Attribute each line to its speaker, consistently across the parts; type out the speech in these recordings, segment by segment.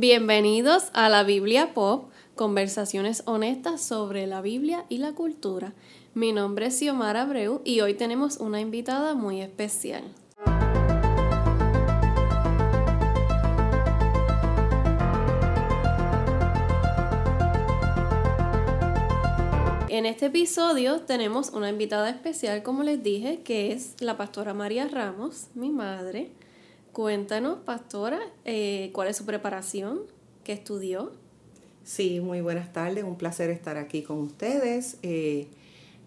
Speaker 1: Bienvenidos a la Biblia Pop, conversaciones honestas sobre la Biblia y la cultura. Mi nombre es Xiomara Abreu y hoy tenemos una invitada muy especial. En este episodio tenemos una invitada especial, como les dije, que es la pastora María Ramos, mi madre. Cuéntanos, pastora, eh, cuál es su preparación, qué estudió.
Speaker 2: Sí, muy buenas tardes, un placer estar aquí con ustedes. Eh,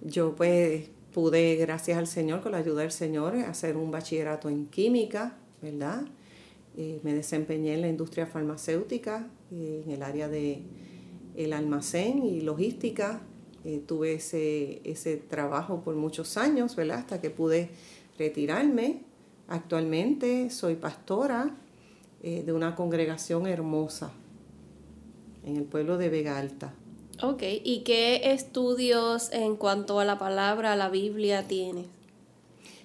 Speaker 2: yo pues pude, gracias al Señor, con la ayuda del Señor, hacer un bachillerato en química, ¿verdad? Eh, me desempeñé en la industria farmacéutica, en el área de el almacén y logística tuve ese, ese trabajo por muchos años, ¿verdad? Hasta que pude retirarme. Actualmente soy pastora eh, de una congregación hermosa en el pueblo de Vega Alta.
Speaker 1: Ok, ¿y qué estudios en cuanto a la palabra, a la Biblia tienes?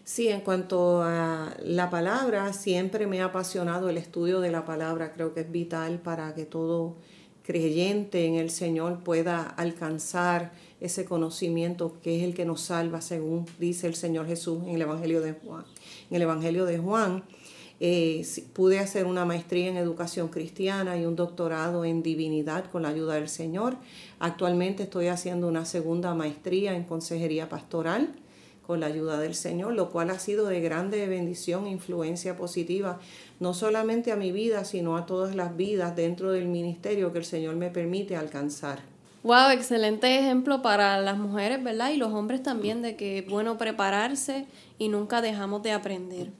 Speaker 2: Sí, en cuanto a la palabra, siempre me ha apasionado el estudio de la palabra. Creo que es vital para que todo creyente en el Señor pueda alcanzar ese conocimiento que es el que nos salva, según dice el Señor Jesús en el Evangelio de Juan. En el Evangelio de Juan eh, pude hacer una maestría en educación cristiana y un doctorado en divinidad con la ayuda del Señor. Actualmente estoy haciendo una segunda maestría en consejería pastoral con la ayuda del Señor, lo cual ha sido de grande bendición e influencia positiva, no solamente a mi vida, sino a todas las vidas dentro del ministerio que el Señor me permite alcanzar.
Speaker 1: Wow, excelente ejemplo para las mujeres, ¿verdad? Y los hombres también de que es bueno prepararse y nunca dejamos de aprender.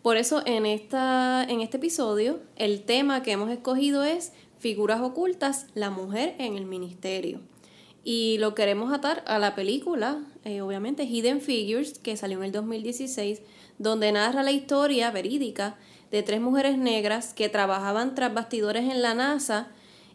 Speaker 1: Por eso en, esta, en este episodio el tema que hemos escogido es figuras ocultas, la mujer en el ministerio. Y lo queremos atar a la película, eh, obviamente, Hidden Figures, que salió en el 2016, donde narra la historia verídica de tres mujeres negras que trabajaban tras bastidores en la NASA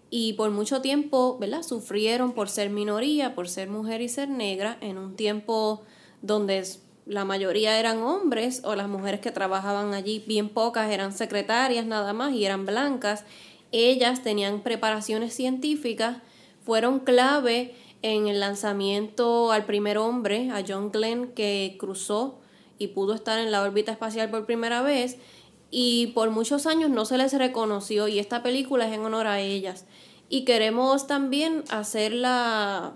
Speaker 1: y por mucho tiempo, ¿verdad? Sufrieron por ser minoría, por ser mujer y ser negra, en un tiempo donde la mayoría eran hombres o las mujeres que trabajaban allí, bien pocas, eran secretarias nada más y eran blancas. Ellas tenían preparaciones científicas, fueron clave en el lanzamiento al primer hombre, a John Glenn, que cruzó y pudo estar en la órbita espacial por primera vez y por muchos años no se les reconoció y esta película es en honor a ellas. Y queremos también hacer la,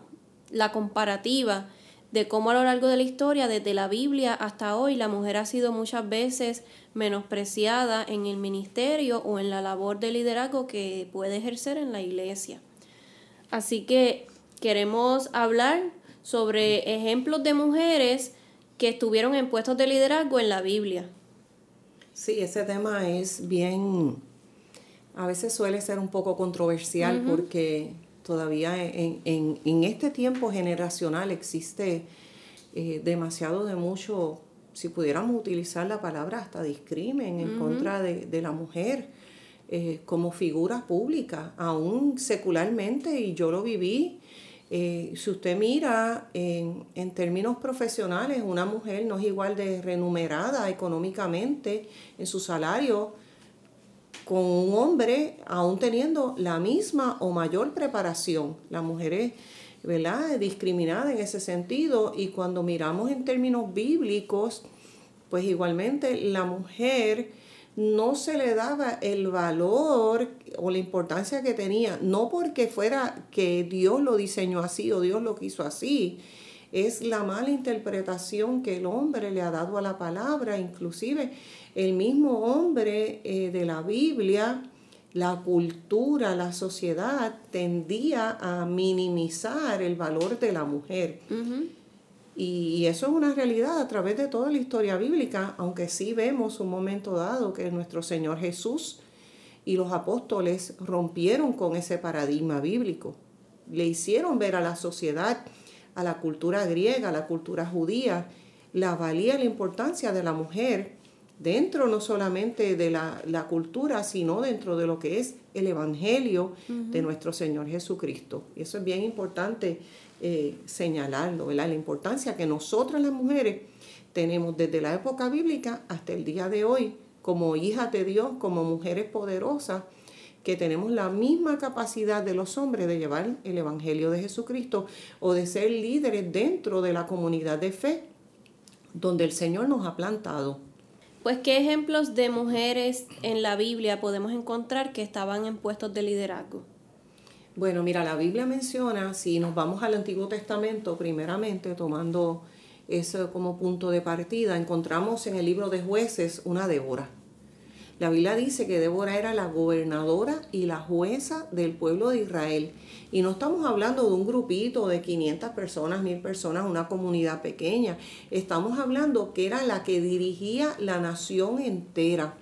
Speaker 1: la comparativa de cómo a lo largo de la historia, desde la Biblia hasta hoy, la mujer ha sido muchas veces menospreciada en el ministerio o en la labor de liderazgo que puede ejercer en la iglesia. Así que queremos hablar sobre ejemplos de mujeres que estuvieron en puestos de liderazgo en la Biblia.
Speaker 2: Sí, ese tema es bien, a veces suele ser un poco controversial porque todavía en, este tiempo generacional existe eh, demasiado de mucho, si pudiéramos utilizar la palabra hasta discrimen en contra de, la mujer eh, como figura pública, aún secularmente, y yo lo viví eh, si usted mira en, términos profesionales, una mujer no es igual de remunerada económicamente en su salario con un hombre, aún teniendo la misma o mayor preparación. La mujer es ¿verdad? discriminada en ese sentido y cuando miramos en términos bíblicos, pues igualmente la mujer no se le daba el valor o la importancia que tenía, no porque fuera que Dios lo diseñó así o Dios lo quiso así, es la mala interpretación que el hombre le ha dado a la palabra, inclusive el mismo hombre eh, de la Biblia, la cultura, la sociedad tendía a minimizar el valor de la mujer. Y eso es una realidad a través de toda la historia bíblica, aunque sí vemos un momento dado que nuestro Señor Jesús y los apóstoles rompieron con ese paradigma bíblico. Le hicieron ver a la sociedad, a la cultura griega, a la cultura judía, la valía y la importancia de la mujer dentro no solamente de la, cultura, sino dentro de lo que es el Evangelio de nuestro Señor Jesucristo. Y eso es bien importante eh, señalarlo, la importancia que nosotras las mujeres tenemos desde la época bíblica hasta el día de hoy, como hijas de Dios, como mujeres poderosas, que tenemos la misma capacidad de los hombres de llevar el Evangelio de Jesucristo o de ser líderes dentro de la comunidad de fe donde el Señor nos ha plantado.
Speaker 1: Pues, ¿qué ejemplos de mujeres en la Biblia podemos encontrar que estaban en puestos de liderazgo?
Speaker 2: Bueno, mira, la Biblia menciona, si nos vamos al Antiguo Testamento, primeramente tomando eso como punto de partida, encontramos en el libro de jueces una Débora. La Biblia dice que Débora era la gobernadora y la jueza del pueblo de Israel. Y no estamos hablando de un grupito de 500 personas, 1000 personas, una comunidad pequeña. Estamos hablando que era la que dirigía la nación entera.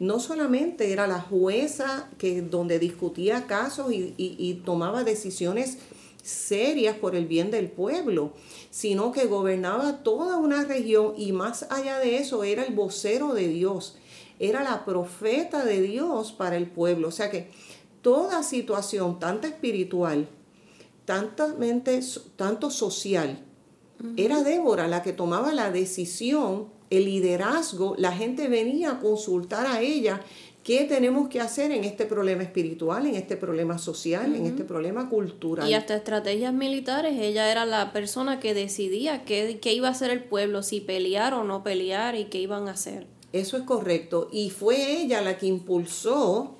Speaker 2: No solamente era la jueza que, donde discutía casos y, y tomaba decisiones serias por el bien del pueblo, sino que gobernaba toda una región y más allá de eso era el vocero de Dios era la profeta de Dios para el pueblo. O sea que toda situación, tanto espiritual, tantamente, tanto social, era Débora la que tomaba la decisión, el liderazgo, la gente venía a consultar a ella qué tenemos que hacer en este problema espiritual, en este problema social, en este problema cultural.
Speaker 1: Y hasta estrategias militares, ella era la persona que decidía qué, qué iba a hacer el pueblo, si pelear o no pelear y qué iban a hacer.
Speaker 2: Eso es correcto. Y fue ella la que impulsó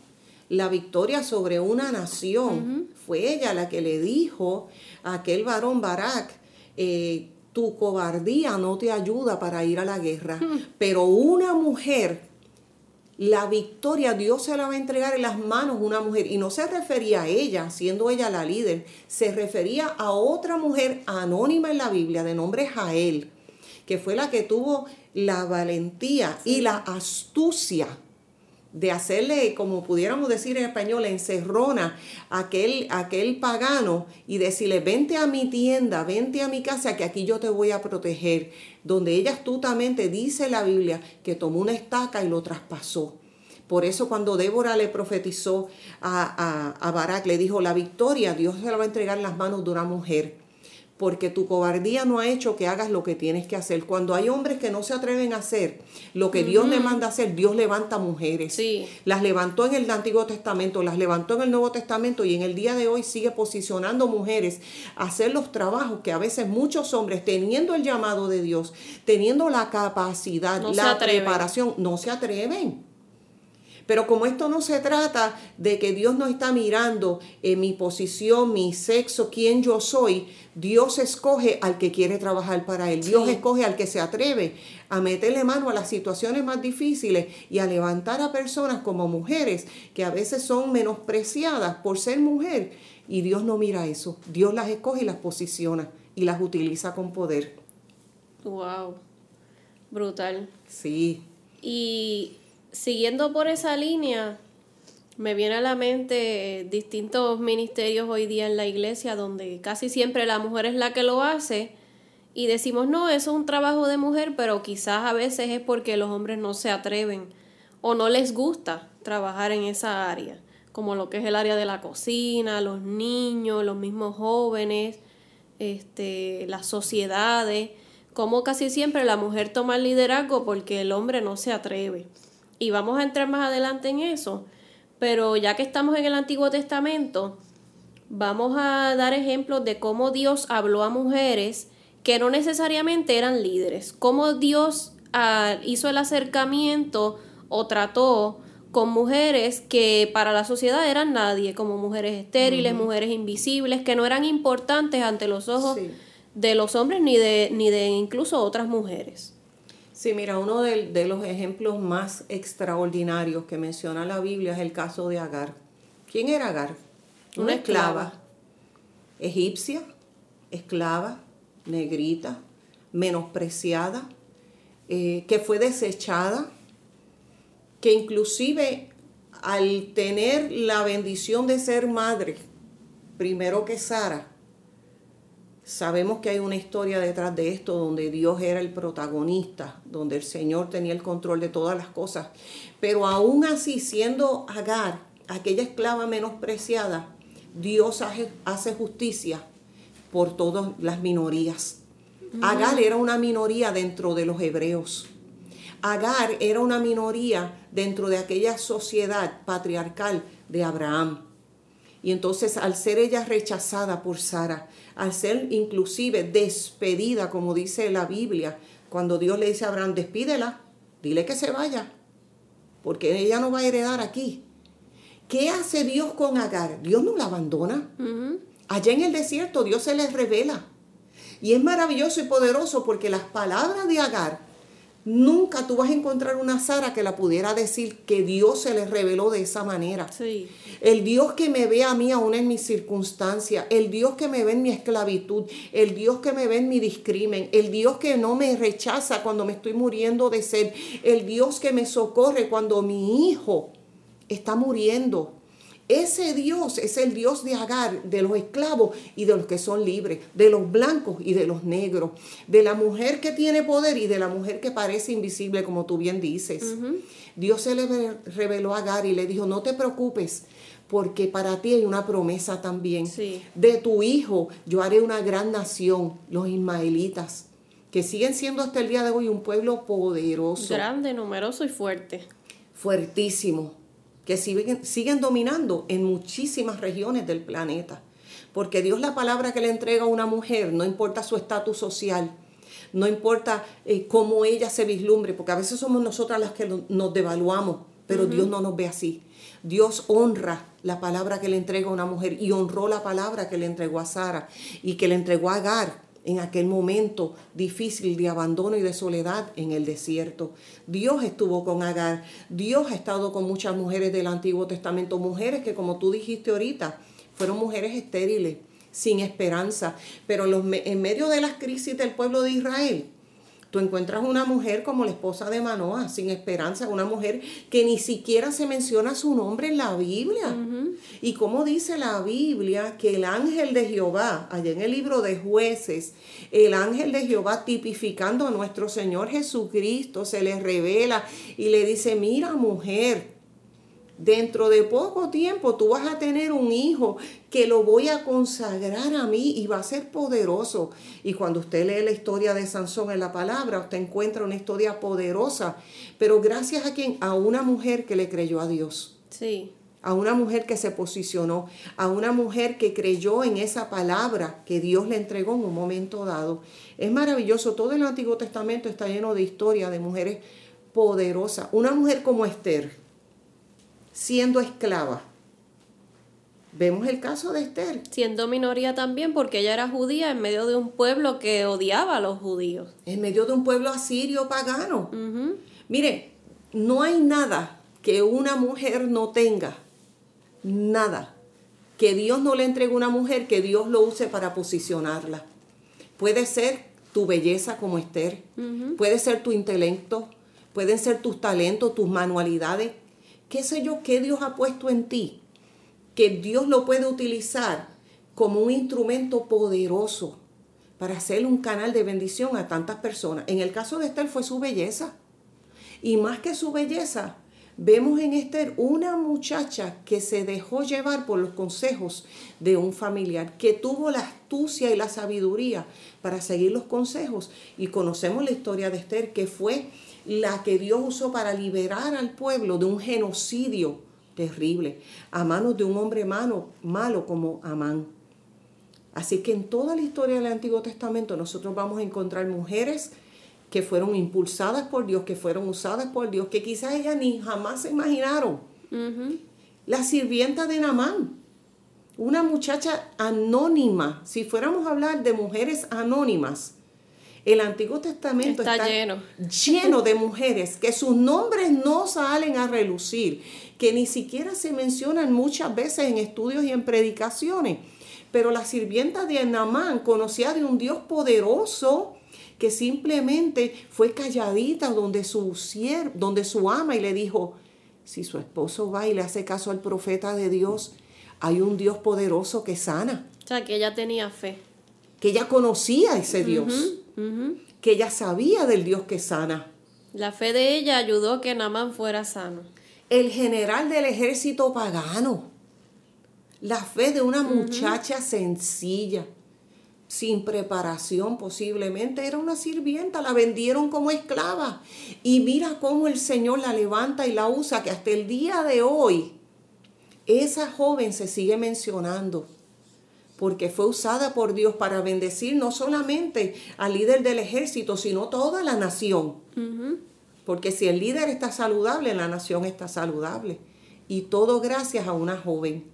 Speaker 2: la victoria sobre una nación. Fue ella la que le dijo a aquel varón Barak, eh, tu cobardía no te ayuda para ir a la guerra, pero una mujer, la victoria Dios se la va a entregar en las manos de una mujer. Y no se refería a ella, siendo ella la líder, se refería a otra mujer anónima en la Biblia de nombre Jael, que fue la que tuvo la valentía y la astucia de hacerle, como pudiéramos decir en español, encerrona a aquel, aquel pagano y decirle, vente a mi tienda, vente a mi casa, que aquí yo te voy a proteger. Donde ella astutamente dice la Biblia que tomó una estaca y lo traspasó. Por eso cuando Débora le profetizó a, a, a Barak, le dijo, la victoria Dios se la va a entregar en las manos de una mujer porque tu cobardía no ha hecho que hagas lo que tienes que hacer. Cuando hay hombres que no se atreven a hacer lo que Dios le manda hacer, Dios levanta mujeres.
Speaker 1: Sí.
Speaker 2: Las levantó en el Antiguo Testamento, las levantó en el Nuevo Testamento y en el día de hoy sigue posicionando mujeres a hacer los trabajos que a veces muchos hombres, teniendo el llamado de Dios, teniendo la capacidad, la preparación, no se atreven. Pero como esto no se trata de que Dios no está mirando en mi posición, mi sexo, quién yo soy, Dios escoge al que quiere trabajar para Él. Dios escoge al que se atreve a meterle mano a las situaciones más difíciles y a levantar a personas como mujeres que a veces son menospreciadas por ser mujer. Y Dios no mira eso. Dios las escoge y las posiciona y las utiliza con poder.
Speaker 1: Wow. Brutal.
Speaker 2: Sí.
Speaker 1: Y siguiendo por esa línea, me viene a la mente distintos ministerios hoy día en la iglesia donde casi siempre la mujer es la que lo hace y decimos, no, eso es un trabajo de mujer, pero quizás a veces es porque los hombres no se atreven o no les gusta trabajar en esa área, como lo que es el área de la cocina, los niños, los mismos jóvenes, este, las sociedades, como casi siempre la mujer toma el liderazgo porque el hombre no se atreve. Y vamos a entrar más adelante en eso. Pero ya que estamos en el Antiguo Testamento, vamos a dar ejemplos de cómo Dios habló a mujeres que no necesariamente eran líderes, cómo Dios ah, hizo el acercamiento o trató con mujeres que para la sociedad eran nadie, como mujeres estériles, mujeres invisibles, que no eran importantes ante los ojos de los hombres ni de, ni de incluso otras mujeres.
Speaker 2: Sí, mira, uno de, los ejemplos más extraordinarios que menciona la Biblia es el caso de Agar. ¿Quién era Agar? Una, esclava. egipcia, esclava, negrita, menospreciada, eh, que fue desechada, que inclusive al tener la bendición de ser madre, primero que Sara, Sabemos que hay una historia detrás de esto donde Dios era el protagonista, donde el Señor tenía el control de todas las cosas. Pero aún así, siendo Agar, aquella esclava menospreciada, Dios hace, justicia por todas las minorías. Agar era una minoría dentro de los hebreos. Agar era una minoría dentro de aquella sociedad patriarcal de Abraham. Y entonces al ser ella rechazada por Sara, al ser inclusive despedida, como dice la Biblia, cuando Dios le dice a Abraham, despídela, dile que se vaya, porque ella no va a heredar aquí. ¿Qué hace Dios con Agar? Dios no la abandona. Allá en el desierto Dios se les revela. Y es maravilloso y poderoso porque las palabras de Agar Nunca tú vas a encontrar una Sara que la pudiera decir que Dios se le reveló de esa manera.
Speaker 1: Sí.
Speaker 2: El Dios que me ve a mí aún en mis circunstancias, el Dios que me ve en mi esclavitud, el Dios que me ve en mi discrimen, el Dios que no me rechaza cuando me estoy muriendo de sed, el Dios que me socorre cuando mi hijo está muriendo. Ese Dios es el Dios de Agar, de los esclavos y de los que son libres, de los blancos y de los negros, de la mujer que tiene poder y de la mujer que parece invisible, como tú bien dices. Dios se le reveló a Agar y le dijo, no te preocupes, porque para ti hay una promesa también. De tu hijo yo haré una gran nación, los ismaelitas, que siguen siendo hasta el día de hoy un pueblo poderoso.
Speaker 1: Grande, numeroso y fuerte.
Speaker 2: Fuertísimo que siguen, siguen dominando en muchísimas regiones del planeta. Porque Dios la palabra que le entrega a una mujer, no importa su estatus social, no importa eh, cómo ella se vislumbre, porque a veces somos nosotras las que nos devaluamos, pero Dios no nos ve así. Dios honra la palabra que le entrega a una mujer y honró la palabra que le entregó a Sara y que le entregó a Agar en aquel momento difícil de abandono y de soledad en el desierto. Dios estuvo con Agar, Dios ha estado con muchas mujeres del Antiguo Testamento, mujeres que como tú dijiste ahorita, fueron mujeres estériles, sin esperanza, pero en medio de las crisis del pueblo de Israel, Tú encuentras una mujer como la esposa de Manoah, sin esperanza, una mujer que ni siquiera se menciona su nombre en la Biblia. Y como dice la Biblia que el ángel de Jehová, allá en el libro de jueces, el ángel de Jehová tipificando a nuestro Señor Jesucristo, se le revela y le dice, mira mujer, Dentro de poco tiempo tú vas a tener un hijo que lo voy a consagrar a mí y va a ser poderoso. Y cuando usted lee la historia de Sansón en la palabra, usted encuentra una historia poderosa, pero gracias a quien, a una mujer que le creyó a Dios.
Speaker 1: Sí.
Speaker 2: A una mujer que se posicionó, a una mujer que creyó en esa palabra que Dios le entregó en un momento dado. Es maravilloso, todo el Antiguo Testamento está lleno de historias de mujeres poderosas. Una mujer como Esther, siendo esclava. Vemos el caso de Esther.
Speaker 1: Siendo minoría también porque ella era judía en medio de un pueblo que odiaba a los judíos.
Speaker 2: En medio de un pueblo asirio pagano. Mire, no hay nada que una mujer no tenga. Nada. Que Dios no le entregue a una mujer que Dios lo use para posicionarla. Puede ser tu belleza como Esther. Puede ser tu intelecto. Pueden ser tus talentos, tus manualidades qué sé yo, qué Dios ha puesto en ti, que Dios lo puede utilizar como un instrumento poderoso para hacer un canal de bendición a tantas personas. En el caso de Esther fue su belleza. Y más que su belleza, vemos en Esther una muchacha que se dejó llevar por los consejos de un familiar, que tuvo la astucia y la sabiduría para seguir los consejos. Y conocemos la historia de Esther, que fue la que Dios usó para liberar al pueblo de un genocidio terrible a manos de un hombre malo, malo como Amán. Así que en toda la historia del Antiguo Testamento nosotros vamos a encontrar mujeres que fueron impulsadas por Dios, que fueron usadas por Dios, que quizás ellas ni jamás se imaginaron. La sirvienta de Namán, una muchacha anónima, si fuéramos a hablar de mujeres anónimas, el Antiguo Testamento está, lleno. lleno de mujeres que sus nombres no salen a relucir, que ni siquiera se mencionan muchas veces en estudios y en predicaciones. Pero la sirvienta de Namán conocía de un Dios poderoso que simplemente fue calladita donde su, donde su ama y le dijo, si su esposo va y le hace caso al profeta de Dios, hay un Dios poderoso que sana.
Speaker 1: O sea, que ella tenía fe.
Speaker 2: Que ella conocía a ese Dios que ella sabía del Dios que sana.
Speaker 1: La fe de ella ayudó a que Namán fuera sano.
Speaker 2: El general del ejército pagano. La fe de una muchacha sencilla. sin preparación posiblemente, era una sirvienta, la vendieron como esclava. Y mira cómo el Señor la levanta y la usa, que hasta el día de hoy esa joven se sigue mencionando porque fue usada por Dios para bendecir no solamente al líder del ejército, sino toda la nación. Porque si el líder está saludable, la nación está saludable. Y todo gracias a una joven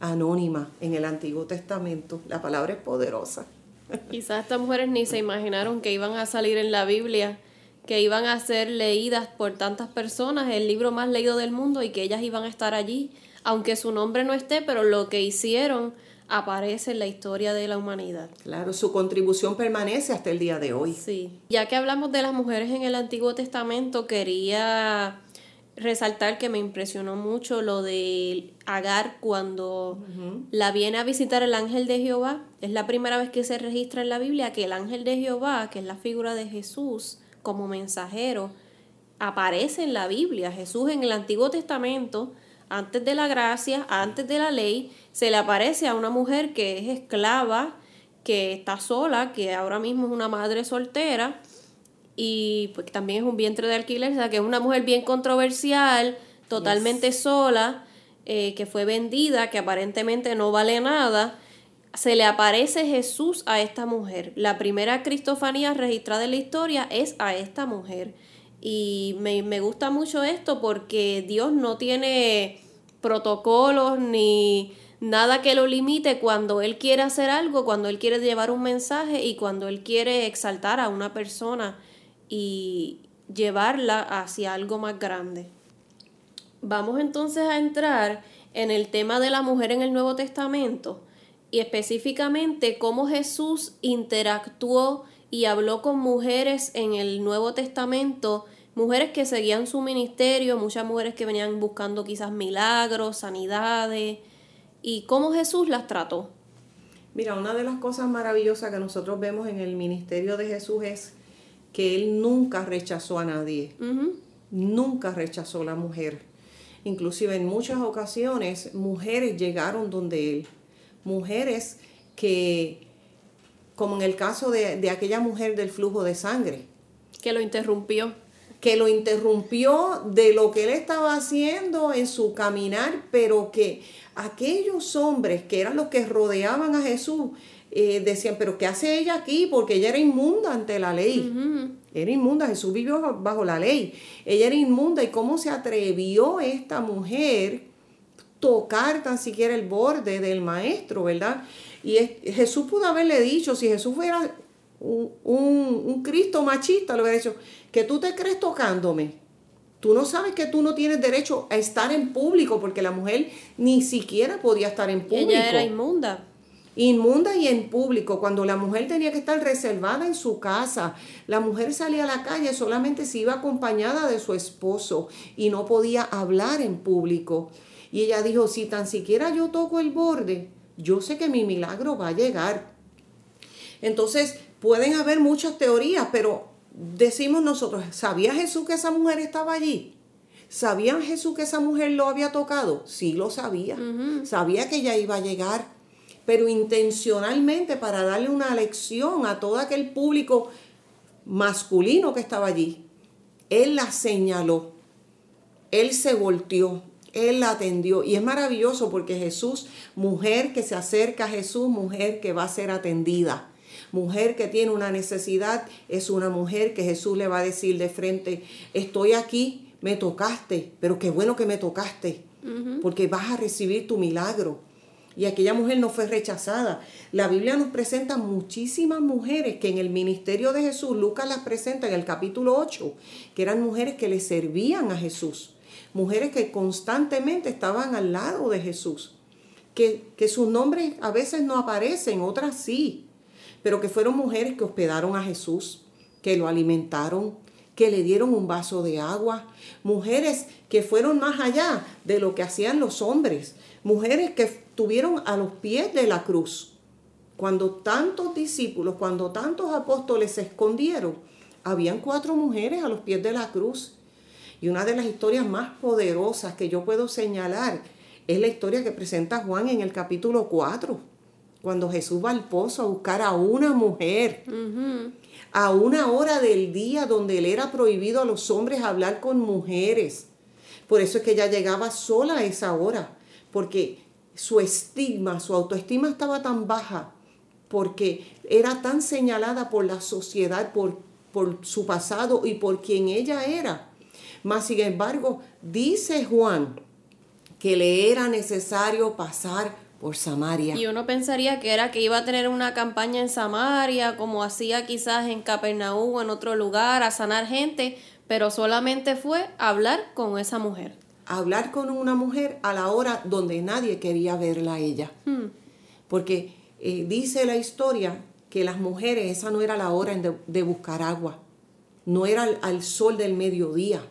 Speaker 2: anónima en el Antiguo Testamento. La palabra es poderosa.
Speaker 1: Quizás estas mujeres ni se imaginaron que iban a salir en la Biblia, que iban a ser leídas por tantas personas, el libro más leído del mundo, y que ellas iban a estar allí, aunque su nombre no esté, pero lo que hicieron aparece en la historia de la humanidad.
Speaker 2: Claro, su contribución permanece hasta el día de hoy.
Speaker 1: Sí. Ya que hablamos de las mujeres en el Antiguo Testamento, quería resaltar que me impresionó mucho lo de Agar cuando la viene a visitar el ángel de Jehová. Es la primera vez que se registra en la Biblia que el ángel de Jehová, que es la figura de Jesús como mensajero, aparece en la Biblia. Jesús en el Antiguo Testamento antes de la gracia, antes de la ley, se le aparece a una mujer que es esclava, que está sola, que ahora mismo es una madre soltera y pues también es un vientre de alquiler, o sea que es una mujer bien controversial, totalmente sola, eh, que fue vendida, que aparentemente no vale nada. Se le aparece Jesús a esta mujer. La primera cristofanía registrada en la historia es a esta mujer. Y me, me gusta mucho esto porque Dios no tiene protocolos ni nada que lo limite cuando Él quiere hacer algo, cuando Él quiere llevar un mensaje y cuando Él quiere exaltar a una persona y llevarla hacia algo más grande. Vamos entonces a entrar en el tema de la mujer en el Nuevo Testamento y específicamente cómo Jesús interactuó y habló con mujeres en el Nuevo Testamento mujeres que seguían su ministerio, muchas mujeres que venían buscando quizás milagros, sanidades, y cómo Jesús las trató.
Speaker 2: Mira, una de las cosas maravillosas que nosotros vemos en el ministerio de Jesús es que Él nunca rechazó a nadie, nunca rechazó a la mujer. Inclusive en muchas ocasiones mujeres llegaron donde Él, mujeres que, como en el caso de, de aquella mujer del flujo de sangre,
Speaker 1: que lo interrumpió
Speaker 2: que lo interrumpió de lo que él estaba haciendo en su caminar, pero que aquellos hombres que eran los que rodeaban a Jesús eh, decían, pero ¿qué hace ella aquí? Porque ella era inmunda ante la ley. Era inmunda, Jesús vivió bajo la ley. Ella era inmunda y cómo se atrevió esta mujer tocar tan siquiera el borde del maestro, ¿verdad? Y Jesús pudo haberle dicho, si Jesús fuera un, un Cristo machista, le hubiera dicho, que tú te crees tocándome. Tú no sabes que tú no tienes derecho a estar en público porque la mujer ni siquiera podía estar en público.
Speaker 1: Ella era inmunda.
Speaker 2: Inmunda y en público, cuando la mujer tenía que estar reservada en su casa, la mujer salía a la calle solamente si iba acompañada de su esposo y no podía hablar en público. Y ella dijo, si tan siquiera yo toco el borde, yo sé que mi milagro va a llegar. Entonces, pueden haber muchas teorías, pero decimos nosotros, ¿sabía Jesús que esa mujer estaba allí? ¿Sabía Jesús que esa mujer lo había tocado? Sí lo sabía. Sabía que ella iba a llegar, pero intencionalmente para darle una lección a todo aquel público masculino que estaba allí. Él la señaló, él se volteó, él la atendió. Y es maravilloso porque Jesús, mujer que se acerca a Jesús, mujer que va a ser atendida mujer que tiene una necesidad es una mujer que Jesús le va a decir de frente, estoy aquí, me tocaste, pero qué bueno que me tocaste, porque vas a recibir tu milagro. Y aquella mujer no fue rechazada. La Biblia nos presenta muchísimas mujeres que en el ministerio de Jesús, Lucas las presenta en el capítulo 8, que eran mujeres que le servían a Jesús, mujeres que constantemente estaban al lado de Jesús, que, que sus nombres a veces no aparecen, otras sí, pero que fueron mujeres que hospedaron a Jesús, que lo alimentaron, que le dieron un vaso de agua, mujeres que fueron más allá de lo que hacían los hombres, mujeres que estuvieron a los pies de la cruz. Cuando tantos discípulos, cuando tantos apóstoles se escondieron, habían cuatro mujeres a los pies de la cruz. Y una de las historias más poderosas que yo puedo señalar es la historia que presenta Juan en el capítulo 4 cuando Jesús va al pozo a buscar a una mujer, a una hora del día donde él era prohibido a los hombres hablar con mujeres. Por eso es que ella llegaba sola a esa hora, porque su estigma, su autoestima estaba tan baja, porque era tan señalada por la sociedad, por, por su pasado y por quien ella era. Mas, sin embargo, dice Juan que le era necesario pasar por Samaria.
Speaker 1: Y uno pensaría que era que iba a tener una campaña en Samaria, como hacía quizás en Capernaú o en otro lugar, a sanar gente, pero solamente fue hablar con esa mujer.
Speaker 2: Hablar con una mujer a la hora donde nadie quería verla a ella. Hmm. Porque eh, dice la historia que las mujeres, esa no era la hora de, buscar agua, no era al, sol del mediodía.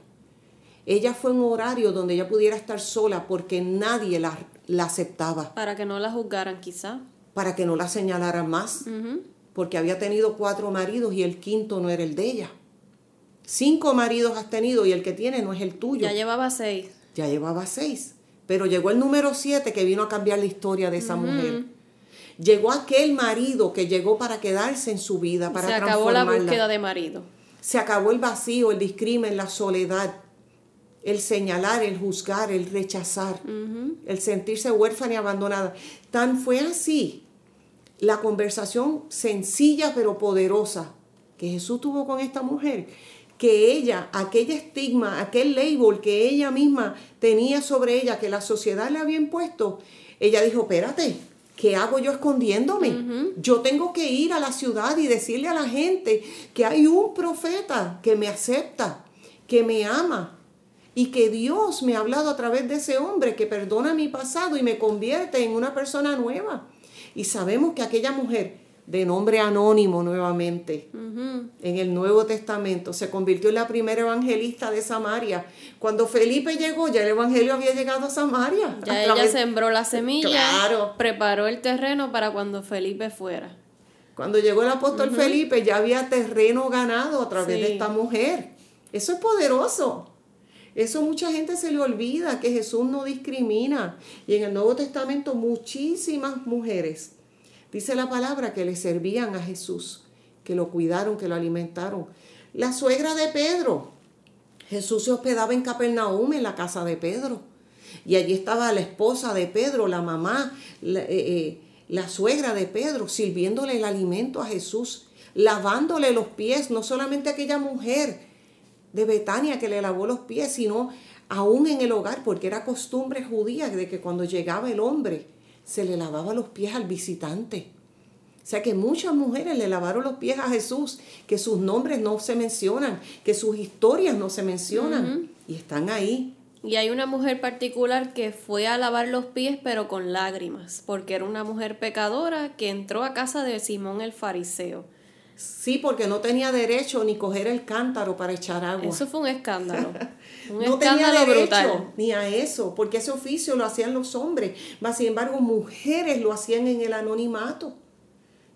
Speaker 2: Ella fue un horario donde ella pudiera estar sola porque nadie la, la aceptaba.
Speaker 1: Para que no la juzgaran quizá.
Speaker 2: Para que no la señalaran más. Porque había tenido cuatro maridos y el quinto no era el de ella. Cinco maridos has tenido y el que tiene no es el tuyo.
Speaker 1: Ya llevaba seis.
Speaker 2: Ya llevaba seis. Pero llegó el número siete que vino a cambiar la historia de esa mujer. Llegó aquel marido que llegó para quedarse en su vida, para
Speaker 1: Se acabó la búsqueda de marido.
Speaker 2: Se acabó el vacío, el discrimen, la soledad el señalar, el juzgar, el rechazar, el sentirse huérfana y abandonada. Tan fue así la conversación sencilla pero poderosa que Jesús tuvo con esta mujer, que ella, aquel estigma, aquel label que ella misma tenía sobre ella, que la sociedad le había impuesto, ella dijo, espérate, ¿qué hago yo escondiéndome? Yo tengo que ir a la ciudad y decirle a la gente que hay un profeta que me acepta, que me ama, y que Dios me ha hablado a través de ese hombre que perdona mi pasado y me convierte en una persona nueva. Y sabemos que aquella mujer de nombre anónimo nuevamente en el Nuevo Testamento se convirtió en la primera evangelista de Samaria. Cuando Felipe llegó ya el evangelio había llegado a Samaria.
Speaker 1: Ya ella sembró la semilla, preparó el terreno para cuando Felipe fuera.
Speaker 2: Cuando llegó el apóstol Felipe ya había terreno ganado a través de esta mujer. Eso es poderoso. Eso mucha gente se le olvida, que Jesús no discrimina. Y en el Nuevo Testamento muchísimas mujeres, dice la palabra, que le servían a Jesús, que lo cuidaron, que lo alimentaron. La suegra de Pedro, Jesús se hospedaba en Capernaum, en la casa de Pedro. Y allí estaba la esposa de Pedro, la mamá, la, eh, eh, suegra de Pedro, sirviéndole el alimento a Jesús, lavándole los pies, no solamente aquella mujer, de Betania que le lavó los pies, sino aún en el hogar, porque era costumbre judía de que cuando llegaba el hombre se le lavaba los pies al visitante. O sea que muchas mujeres le lavaron los pies a Jesús, que sus nombres no se mencionan, que sus historias no se mencionan, y están ahí.
Speaker 1: Y hay una mujer particular que fue a lavar los pies pero con lágrimas, porque era una mujer pecadora que entró a casa de Simón el fariseo.
Speaker 2: Sí, porque no tenía derecho ni coger el cántaro para echar agua.
Speaker 1: Eso fue un escándalo.
Speaker 2: Un no tenía derecho ni a eso, porque ese oficio lo hacían los hombres. Mas, sin embargo, mujeres lo hacían en el anonimato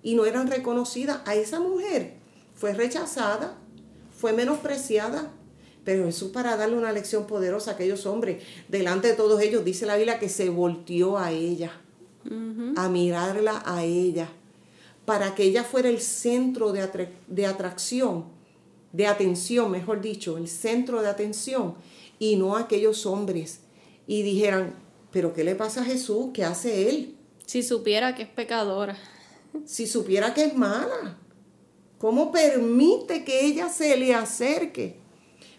Speaker 2: y no eran reconocidas. A esa mujer fue rechazada, fue menospreciada. Pero Jesús para darle una lección poderosa a aquellos hombres, delante de todos ellos, dice la Biblia que se volteó a ella, a mirarla a ella para que ella fuera el centro de, de atracción, de atención, mejor dicho, el centro de atención, y no aquellos hombres. Y dijeran, pero ¿qué le pasa a Jesús? ¿Qué hace él?
Speaker 1: Si supiera que es pecadora.
Speaker 2: Si supiera que es mala. ¿Cómo permite que ella se le acerque?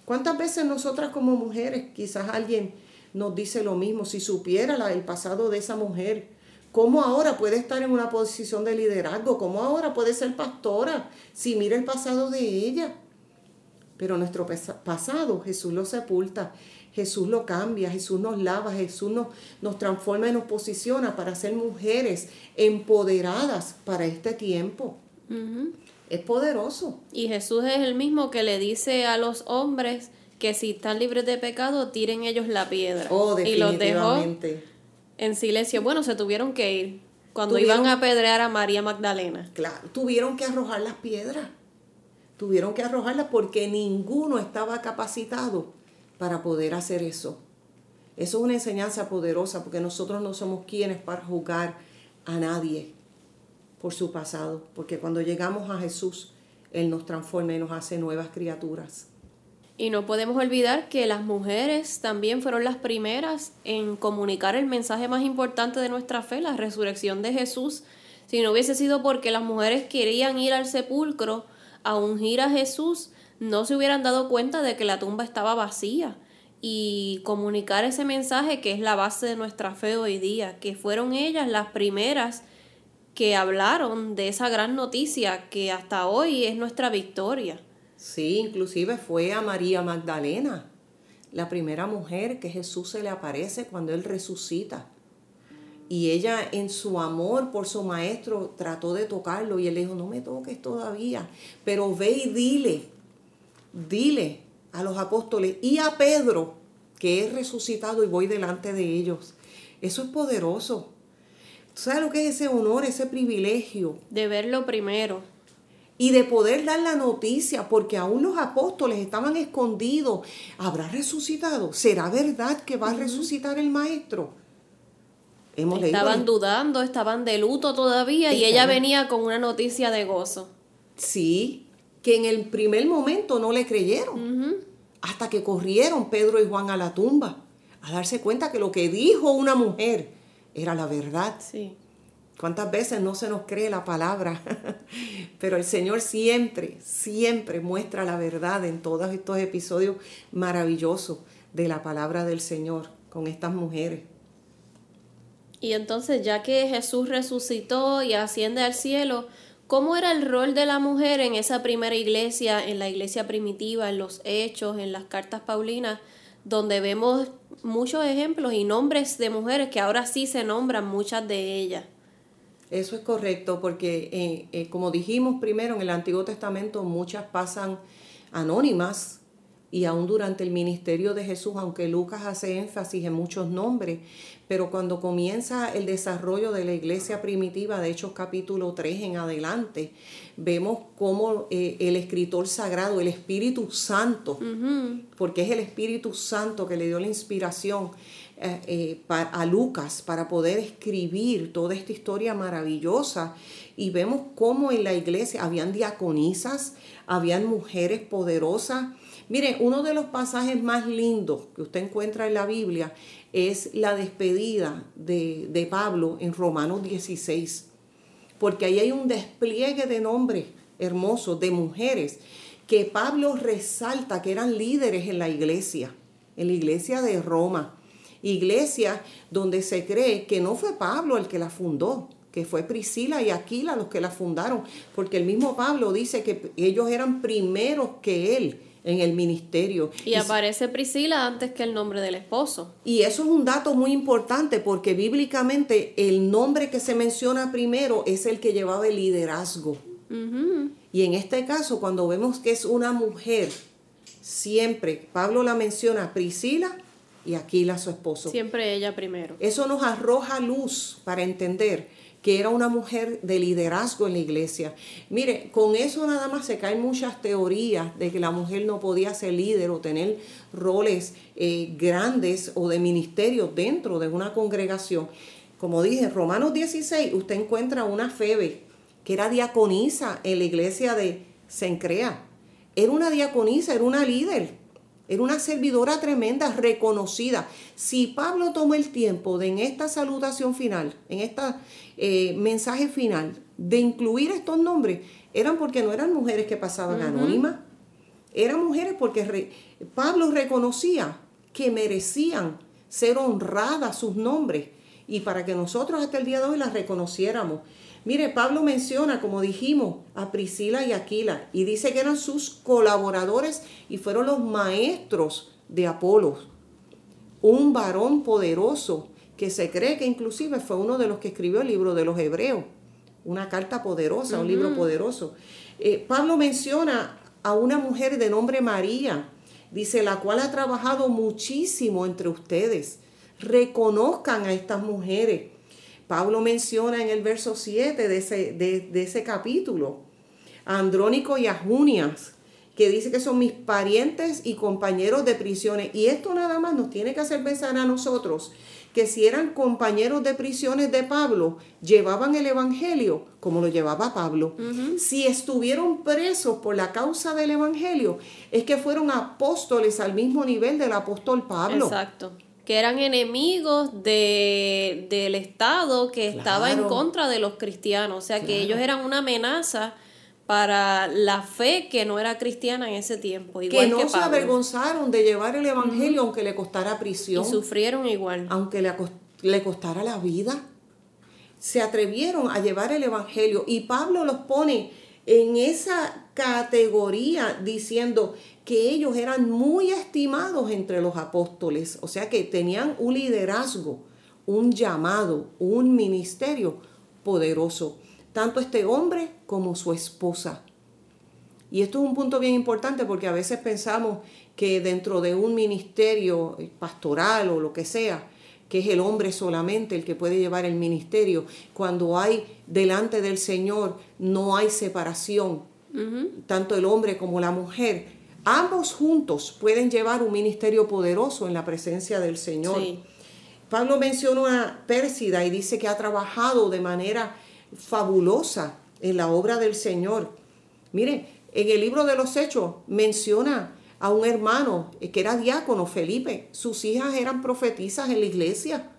Speaker 2: ¿Cuántas veces nosotras como mujeres, quizás alguien nos dice lo mismo, si supiera la, el pasado de esa mujer, ¿Cómo ahora puede estar en una posición de liderazgo? ¿Cómo ahora puede ser pastora si mira el pasado de ella? Pero nuestro pasado Jesús lo sepulta, Jesús lo cambia, Jesús nos lava, Jesús nos, nos transforma y nos posiciona para ser mujeres empoderadas para este tiempo. Es poderoso.
Speaker 1: Y Jesús es el mismo que le dice a los hombres que si están libres de pecado, tiren ellos la piedra.
Speaker 2: Oh, definitivamente.
Speaker 1: Y los dejó en silencio. Bueno, se tuvieron que ir cuando iban a apedrear a María Magdalena.
Speaker 2: Claro, tuvieron que arrojar las piedras. Tuvieron que arrojarlas porque ninguno estaba capacitado para poder hacer eso. Eso es una enseñanza poderosa porque nosotros no somos quienes para juzgar a nadie. por su pasado, porque cuando llegamos a Jesús, Él nos transforma y nos hace nuevas criaturas.
Speaker 1: Y no podemos olvidar que las mujeres también fueron las primeras en comunicar el mensaje más importante de nuestra fe, la resurrección de Jesús. Si no hubiese sido porque las mujeres querían ir al sepulcro a ungir a Jesús, no se hubieran dado cuenta de que la tumba estaba vacía. Y comunicar ese mensaje que es la base de nuestra fe hoy día, que fueron ellas las primeras que hablaron de esa gran noticia que hasta hoy es nuestra victoria.
Speaker 2: Sí, inclusive fue a María Magdalena, la primera mujer que Jesús se le aparece cuando él resucita. Y ella en su amor por su maestro trató de tocarlo y él le dijo, no me toques todavía, pero ve y dile, dile a los apóstoles y a Pedro que he resucitado y voy delante de ellos. Eso es poderoso. ¿Sabes lo que es ese honor, ese privilegio?
Speaker 1: De verlo primero
Speaker 2: y de poder dar la noticia, porque aún los apóstoles estaban escondidos. ¿Habrá resucitado? ¿Será verdad que va a resucitar el maestro?
Speaker 1: estaban dudando, estaban de luto todavía y ella venía con una noticia de gozo.
Speaker 2: Sí, que en el primer momento no le creyeron, hasta que corrieron Pedro y Juan a la tumba, a darse cuenta que lo que dijo una mujer era la verdad.
Speaker 1: Sí.
Speaker 2: ¿Cuántas veces no se nos cree la palabra? Pero el Señor siempre, siempre muestra la verdad en todos estos episodios maravillosos de la palabra del Señor con estas mujeres.
Speaker 1: Y entonces, ya que Jesús resucitó y asciende al cielo, ¿cómo era el rol de la mujer en esa primera iglesia, en la iglesia primitiva, en los hechos, en las cartas paulinas, donde vemos muchos ejemplos y nombres de mujeres que ahora sí se nombran muchas de ellas?
Speaker 2: Eso es correcto, porque eh, eh, como dijimos primero, en el Antiguo Testamento muchas pasan anónimas y aún durante el ministerio de Jesús, aunque Lucas hace énfasis en muchos nombres, pero cuando comienza el desarrollo de la iglesia primitiva, de Hechos capítulo 3 en adelante, vemos cómo eh, el escritor sagrado, el Espíritu Santo, porque es el Espíritu Santo que le dio la inspiración, eh, eh, a Lucas para poder escribir toda esta historia maravillosa y vemos cómo en la iglesia habían diaconisas, habían mujeres poderosas. Mire, uno de los pasajes más lindos que usted encuentra en la Biblia es la despedida de, de Pablo en Romanos 16, porque ahí hay un despliegue de nombres hermosos, de mujeres, que Pablo resalta que eran líderes en la iglesia, en la iglesia de Roma iglesia donde se cree que no fue Pablo el que la fundó, que fue Priscila y Aquila los que la fundaron, porque el mismo Pablo dice que ellos eran primeros que él en el ministerio.
Speaker 1: Y, aparece Priscila antes que el nombre del esposo.
Speaker 2: Y eso es un dato muy importante porque bíblicamente el nombre que se menciona primero es el que llevaba el liderazgo. Y en este caso, cuando vemos que es una mujer, siempre Pablo la menciona Priscila y Aquila su esposo.
Speaker 1: Siempre ella primero.
Speaker 2: Eso nos arroja luz para entender que era una mujer de liderazgo en la iglesia. Mire, con eso nada más se caen muchas teorías de que la mujer no podía ser líder o tener roles eh, grandes o de ministerio dentro de una congregación. Como dije, en Romanos 16 usted encuentra una Febe que era diaconisa en la iglesia de Sencrea. Era una diaconisa, era una líder era una servidora tremenda, reconocida. Si Pablo tomó el tiempo de en esta salutación final, en este mensaje final, de incluir estos nombres, eran porque no eran mujeres que pasaban anónimas, eran mujeres porque Pablo reconocía que merecían ser honradas sus nombres y para que nosotros hasta el día de hoy las reconociéramos. Mire, Pablo menciona, como dijimos, a Priscila y Aquila y dice que eran sus colaboradores y fueron los maestros de Apolo. Un varón poderoso que se cree que inclusive fue uno de los que escribió el libro de los Hebreos. Una carta poderosa, un libro poderoso. Eh, Pablo menciona a una mujer de nombre María, dice, la cual ha trabajado muchísimo entre ustedes. Reconozcan a estas mujeres Pablo menciona en el verso 7 de ese, de, ese capítulo a Andrónico y a Junias, que dice que son mis parientes y compañeros de prisiones. Y esto nada más nos tiene que hacer pensar a nosotros que si eran compañeros de prisiones de Pablo, llevaban el Evangelio como lo llevaba Pablo. Si estuvieron presos por la causa del Evangelio, es que fueron apóstoles al mismo nivel del apóstol Pablo.
Speaker 1: Exacto. Que eran enemigos de, del Estado que estaba en contra de los cristianos. O sea, que ellos eran una amenaza para la fe que no era cristiana en ese tiempo.
Speaker 2: Igual que no se avergonzaron de llevar el Evangelio aunque le costara prisión.
Speaker 1: Y sufrieron igual.
Speaker 2: Aunque le, le costara la vida. Se atrevieron a llevar el Evangelio y Pablo los pone en esa categoría diciendo que ellos eran muy estimados entre los apóstoles, o sea que tenían un liderazgo, un llamado, un ministerio poderoso tanto este hombre como su esposa. Y esto es un punto bien importante porque a veces pensamos que dentro de un ministerio pastoral o lo que sea, que es el hombre solamente el que puede llevar el ministerio, cuando hay delante del Señor no hay separación, tanto el hombre como la mujer, ambos juntos pueden llevar un ministerio poderoso en la presencia del Señor. Pablo menciona a Pérsida y dice que ha trabajado de manera fabulosa en la obra del Señor. Mire, en el libro de los Hechos menciona a un hermano que era diácono, Felipe. Sus hijas eran profetizas en la iglesia.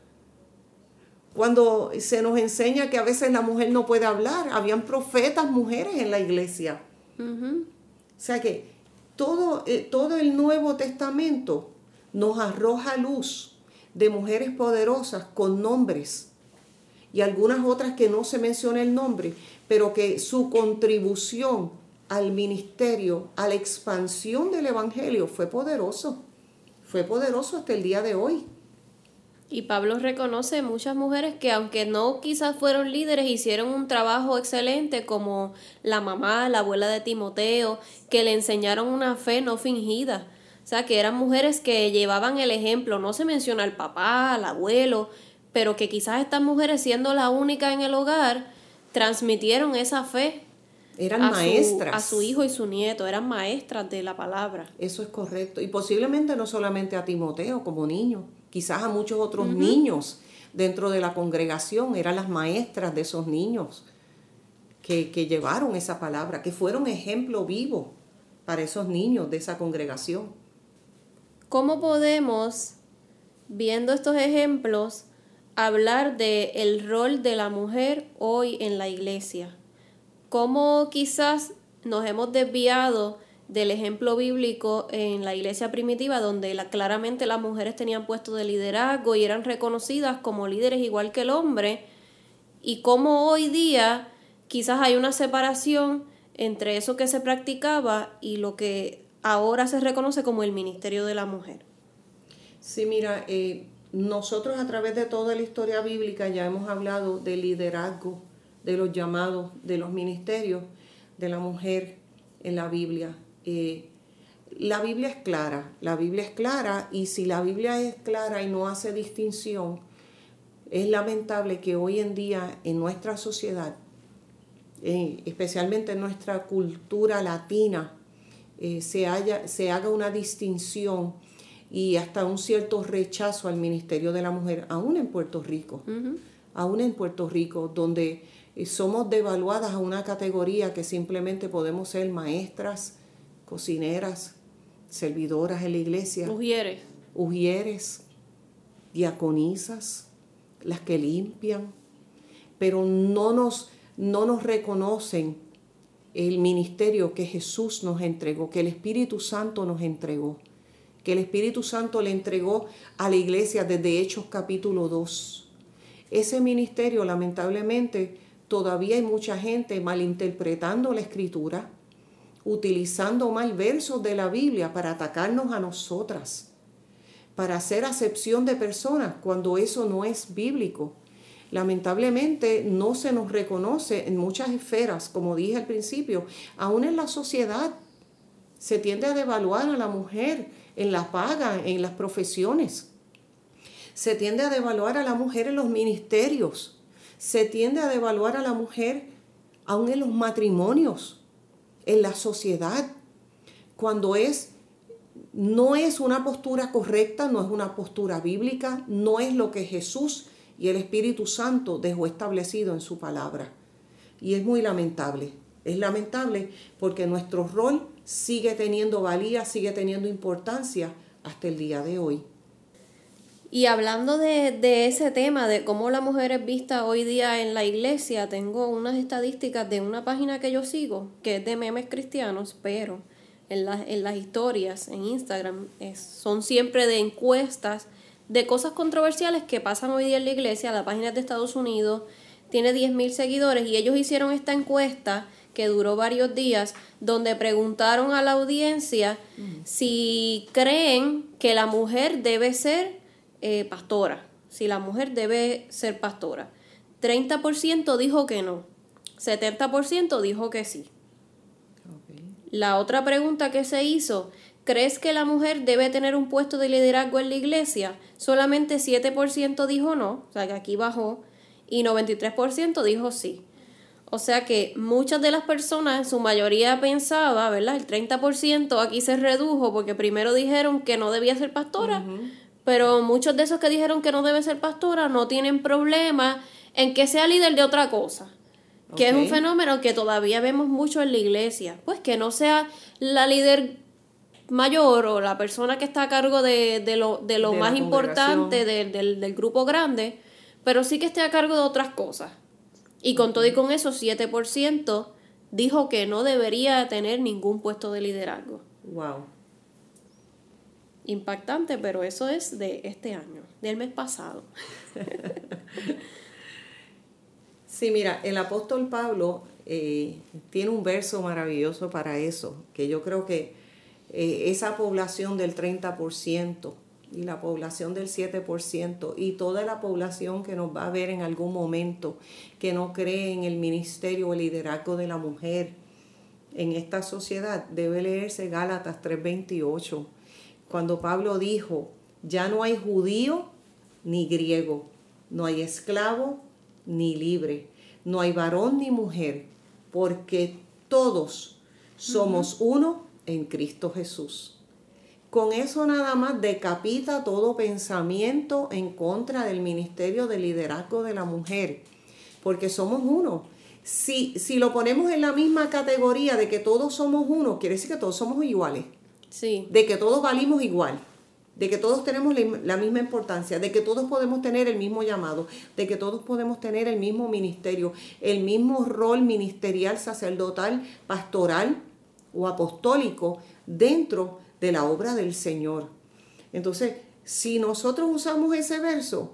Speaker 2: Cuando se nos enseña que a veces la mujer no puede hablar, habían profetas mujeres en la iglesia. O sea que todo, eh, todo el Nuevo Testamento nos arroja luz de mujeres poderosas con nombres y algunas otras que no se menciona el nombre, pero que su contribución al ministerio, a la expansión del Evangelio fue poderoso. Fue poderoso hasta el día de hoy.
Speaker 1: Y Pablo reconoce muchas mujeres que aunque no quizás fueron líderes, hicieron un trabajo excelente como la mamá, la abuela de Timoteo, que le enseñaron una fe no fingida. O sea, que eran mujeres que llevaban el ejemplo. No se menciona al papá, al abuelo, pero que quizás estas mujeres, siendo la única en el hogar, transmitieron esa fe.
Speaker 2: Eran maestras.
Speaker 1: a su hijo y su nieto, eran maestras de la palabra.
Speaker 2: Eso es correcto. Y posiblemente no solamente a Timoteo como niño, quizás a muchos otros niños dentro de la congregación, eran las maestras de esos niños que, que llevaron esa palabra, que fueron ejemplo vivo para esos niños de esa congregación.
Speaker 1: ¿Cómo podemos, viendo estos ejemplos, hablar de el rol de la mujer hoy en la iglesia. Cómo quizás nos hemos desviado del ejemplo bíblico en la iglesia primitiva, donde la, claramente las mujeres tenían puestos de liderazgo y eran reconocidas como líderes igual que el hombre, y cómo hoy día quizás hay una separación entre eso que se practicaba y lo que ahora se reconoce como el ministerio de la mujer.
Speaker 2: Sí, mira, eh, nosotros a través de toda la historia bíblica ya hemos hablado del liderazgo, de los llamados, de los ministerios de la mujer en la Biblia. Eh, la Biblia es clara, la Biblia es clara y si la Biblia es clara y no hace distinción, es lamentable que hoy en día en nuestra sociedad, eh, especialmente en nuestra cultura latina, eh, se, haya, se haga una distinción y hasta un cierto rechazo al Ministerio de la Mujer, aún en Puerto Rico, aún en Puerto Rico, donde eh, somos devaluadas a una categoría que simplemente podemos ser maestras, cocineras, servidoras en la iglesia.
Speaker 1: Ujieres.
Speaker 2: Ujieres, diaconisas, las que limpian, pero no nos, no nos reconocen el ministerio que Jesús nos entregó, que el Espíritu Santo nos entregó que el Espíritu Santo le entregó a la iglesia desde Hechos capítulo 2. Ese ministerio, lamentablemente, todavía hay mucha gente malinterpretando la escritura, utilizando mal versos de la Biblia para atacarnos a nosotras, para hacer acepción de personas cuando eso no es bíblico. Lamentablemente no se nos reconoce en muchas esferas, como dije al principio, aún en la sociedad se tiende a devaluar a la mujer en la paga, en las profesiones. Se tiende a devaluar a la mujer en los ministerios. Se tiende a devaluar a la mujer aún en los matrimonios, en la sociedad, cuando es no es una postura correcta, no es una postura bíblica, no es lo que Jesús y el Espíritu Santo dejó establecido en su palabra. Y es muy lamentable. Es lamentable porque nuestro rol sigue teniendo valía, sigue teniendo importancia hasta el día de hoy.
Speaker 1: Y hablando de, de, ese tema, de cómo la mujer es vista hoy día en la iglesia, tengo unas estadísticas de una página que yo sigo, que es de memes cristianos, pero en, en las historias en Instagram son siempre de encuestas de cosas controversiales que pasan hoy día en la iglesia. La página de Estados Unidos tiene 10.000 seguidores y ellos hicieron esta encuesta que duró varios días, donde preguntaron a la audiencia si creen que la mujer debe ser eh, pastora, si la mujer debe ser pastora. 30% dijo que no, 70% dijo que sí. La otra pregunta que se hizo, ¿crees que la mujer debe tener un puesto de liderazgo en la iglesia? Solamente 7% dijo no, o sea que aquí bajó, y 93% dijo sí. O sea que muchas de las personas, en su mayoría pensaba, ¿verdad? El 30% aquí se redujo porque primero dijeron que no debía ser pastora, pero muchos de esos que dijeron que no debe ser pastora no tienen problema en que sea líder de otra cosa. Que es un fenómeno que todavía vemos mucho en la iglesia. Pues que no sea la líder mayor o la persona que está a cargo de, lo, de lo más importante del, del, grupo grande, pero sí que esté a cargo de otras cosas. Y con todo y con eso, 7% dijo que no debería tener ningún puesto de liderazgo.
Speaker 2: Wow.
Speaker 1: Impactante, pero eso es de este año, del mes pasado.
Speaker 2: Sí, mira, el apóstol Pablo eh, tiene un verso maravilloso para eso, que yo creo que eh, esa población del 30% y la población del 7% y toda la población que nos va a ver en algún momento que no cree en el ministerio o el liderazgo de la mujer en esta sociedad, debe leerse Gálatas 3:28, cuando Pablo dijo, ya no hay judío ni griego, no hay esclavo ni libre, no hay varón ni mujer, porque todos somos uno en Cristo Jesús. Con eso nada más decapita todo pensamiento en contra del ministerio de liderazgo de la mujer, porque somos uno. Si, si lo ponemos en la misma categoría de que todos somos uno, quiere decir que todos somos iguales.
Speaker 1: Sí.
Speaker 2: De que todos valimos igual de que todos tenemos la misma importancia, de que todos podemos tener el mismo llamado, de que todos podemos tener el mismo ministerio, el mismo rol ministerial, sacerdotal, pastoral o apostólico dentro de la obra del Señor. Entonces, si nosotros usamos ese verso,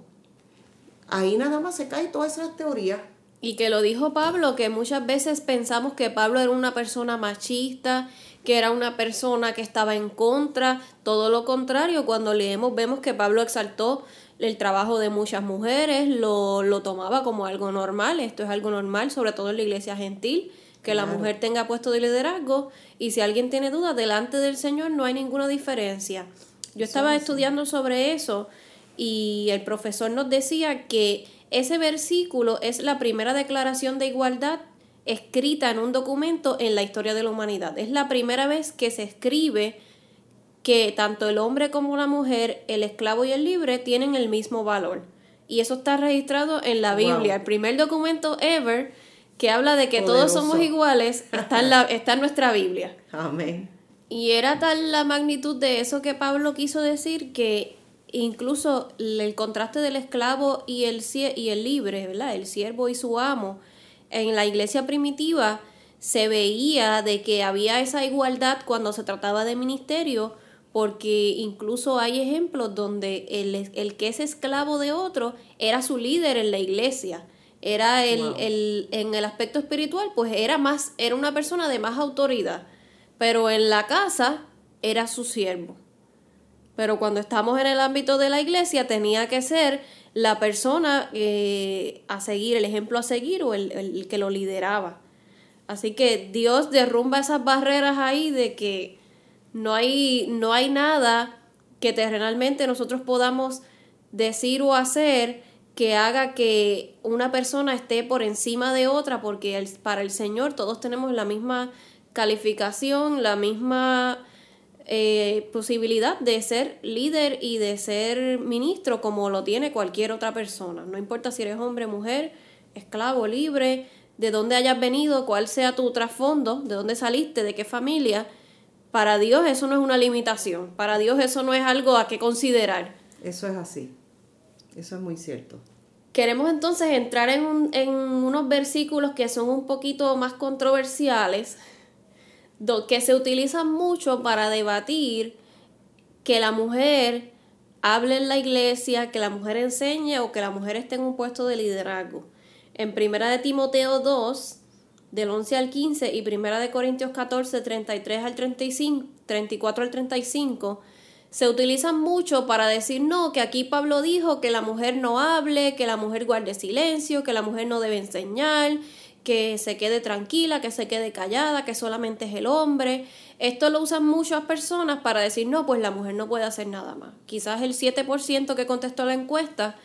Speaker 2: ahí nada más se cae toda esa teoría.
Speaker 1: Y que lo dijo Pablo, que muchas veces pensamos que Pablo era una persona machista, que era una persona que estaba en contra, todo lo contrario, cuando leemos vemos que Pablo exaltó el trabajo de muchas mujeres, lo, lo tomaba como algo normal, esto es algo normal, sobre todo en la iglesia gentil, que la mujer tenga puesto de liderazgo y si alguien tiene dudas, delante del Señor no hay ninguna diferencia. Yo estaba estudiando sobre eso y el profesor nos decía que ese versículo es la primera declaración de igualdad escrita en un documento en la historia de la humanidad. Es la primera vez que se escribe que tanto el hombre como la mujer, el esclavo y el libre tienen el mismo valor. Y eso está registrado en la Biblia. El primer documento ever que habla de que todos somos iguales está en, la, está en nuestra Biblia.
Speaker 2: Amén.
Speaker 1: Y era tal la magnitud de eso que Pablo quiso decir que incluso el contraste del esclavo y el, y el libre, ¿verdad? El siervo y su amo, en la iglesia primitiva se veía de que había esa igualdad cuando se trataba de ministerio, porque incluso hay ejemplos donde el, el que es esclavo de otro era su líder en la iglesia. Era el, el, en el aspecto espiritual, pues era más, era una persona de más autoridad. Pero en la casa era su siervo. Pero cuando estamos en el ámbito de la iglesia tenía que ser la persona eh, a seguir, el ejemplo a seguir o el, que lo lideraba. Así que Dios derrumba esas barreras ahí de que no hay, no hay nada que terrenalmente nosotros podamos decir o hacer que haga que una persona esté por encima de otra, porque para el Señor todos tenemos la misma calificación, la misma eh, posibilidad de ser líder y de ser ministro como lo tiene cualquier otra persona. No importa si eres hombre, mujer, esclavo, libre, de dónde hayas venido, cuál sea tu trasfondo, de dónde saliste, de qué familia. Para Dios eso no es una limitación, para Dios eso no es algo a qué considerar.
Speaker 2: Eso es así, eso es muy cierto.
Speaker 1: Queremos entonces entrar en, en unos versículos que son un poquito más controversiales, que se utilizan mucho para debatir que la mujer hable en la iglesia, que la mujer enseñe o que la mujer esté en un puesto de liderazgo. En Primera de Timoteo 2, del 11 al 15, y Primera de Corintios 14, 33 al 35, 34 al 35, se utilizan mucho para decir no, que aquí Pablo dijo que la mujer no hable, que la mujer guarde silencio, que la mujer no debe enseñar, que se quede tranquila, que se quede callada, que solamente es el hombre. Esto lo usan muchas personas para decir, no, pues la mujer no puede hacer nada más. Quizás el 7% que contestó la encuesta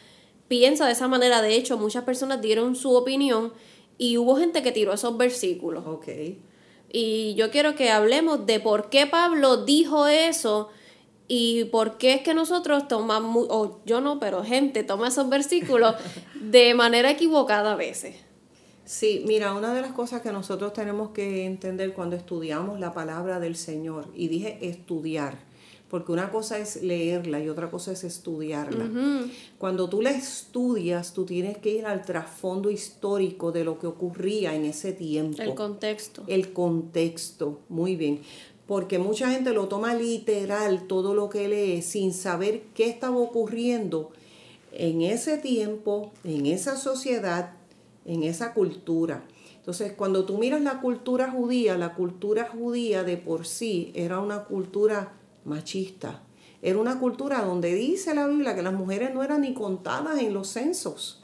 Speaker 1: piensa de esa manera. De hecho, muchas personas dieron su opinión y hubo gente que tiró esos versículos.
Speaker 2: Ok.
Speaker 1: Y yo quiero que hablemos de por qué Pablo dijo eso y por qué es que nosotros tomamos, o yo no, pero gente toma esos versículos de manera equivocada a veces.
Speaker 2: Sí, mira, una de las cosas que nosotros tenemos que entender cuando estudiamos la palabra del Señor, y dije estudiar, porque una cosa es leerla y otra cosa es estudiarla. Cuando tú la estudias, tú tienes que ir al trasfondo histórico de lo que ocurría en ese tiempo.
Speaker 1: El contexto.
Speaker 2: El contexto, muy bien. Porque mucha gente lo toma literal todo lo que lee sin saber qué estaba ocurriendo en ese tiempo, en esa sociedad en esa cultura. Entonces, cuando tú miras la cultura judía, la cultura judía de por sí era una cultura machista. Era una cultura donde dice la Biblia que las mujeres no eran ni contadas en los censos,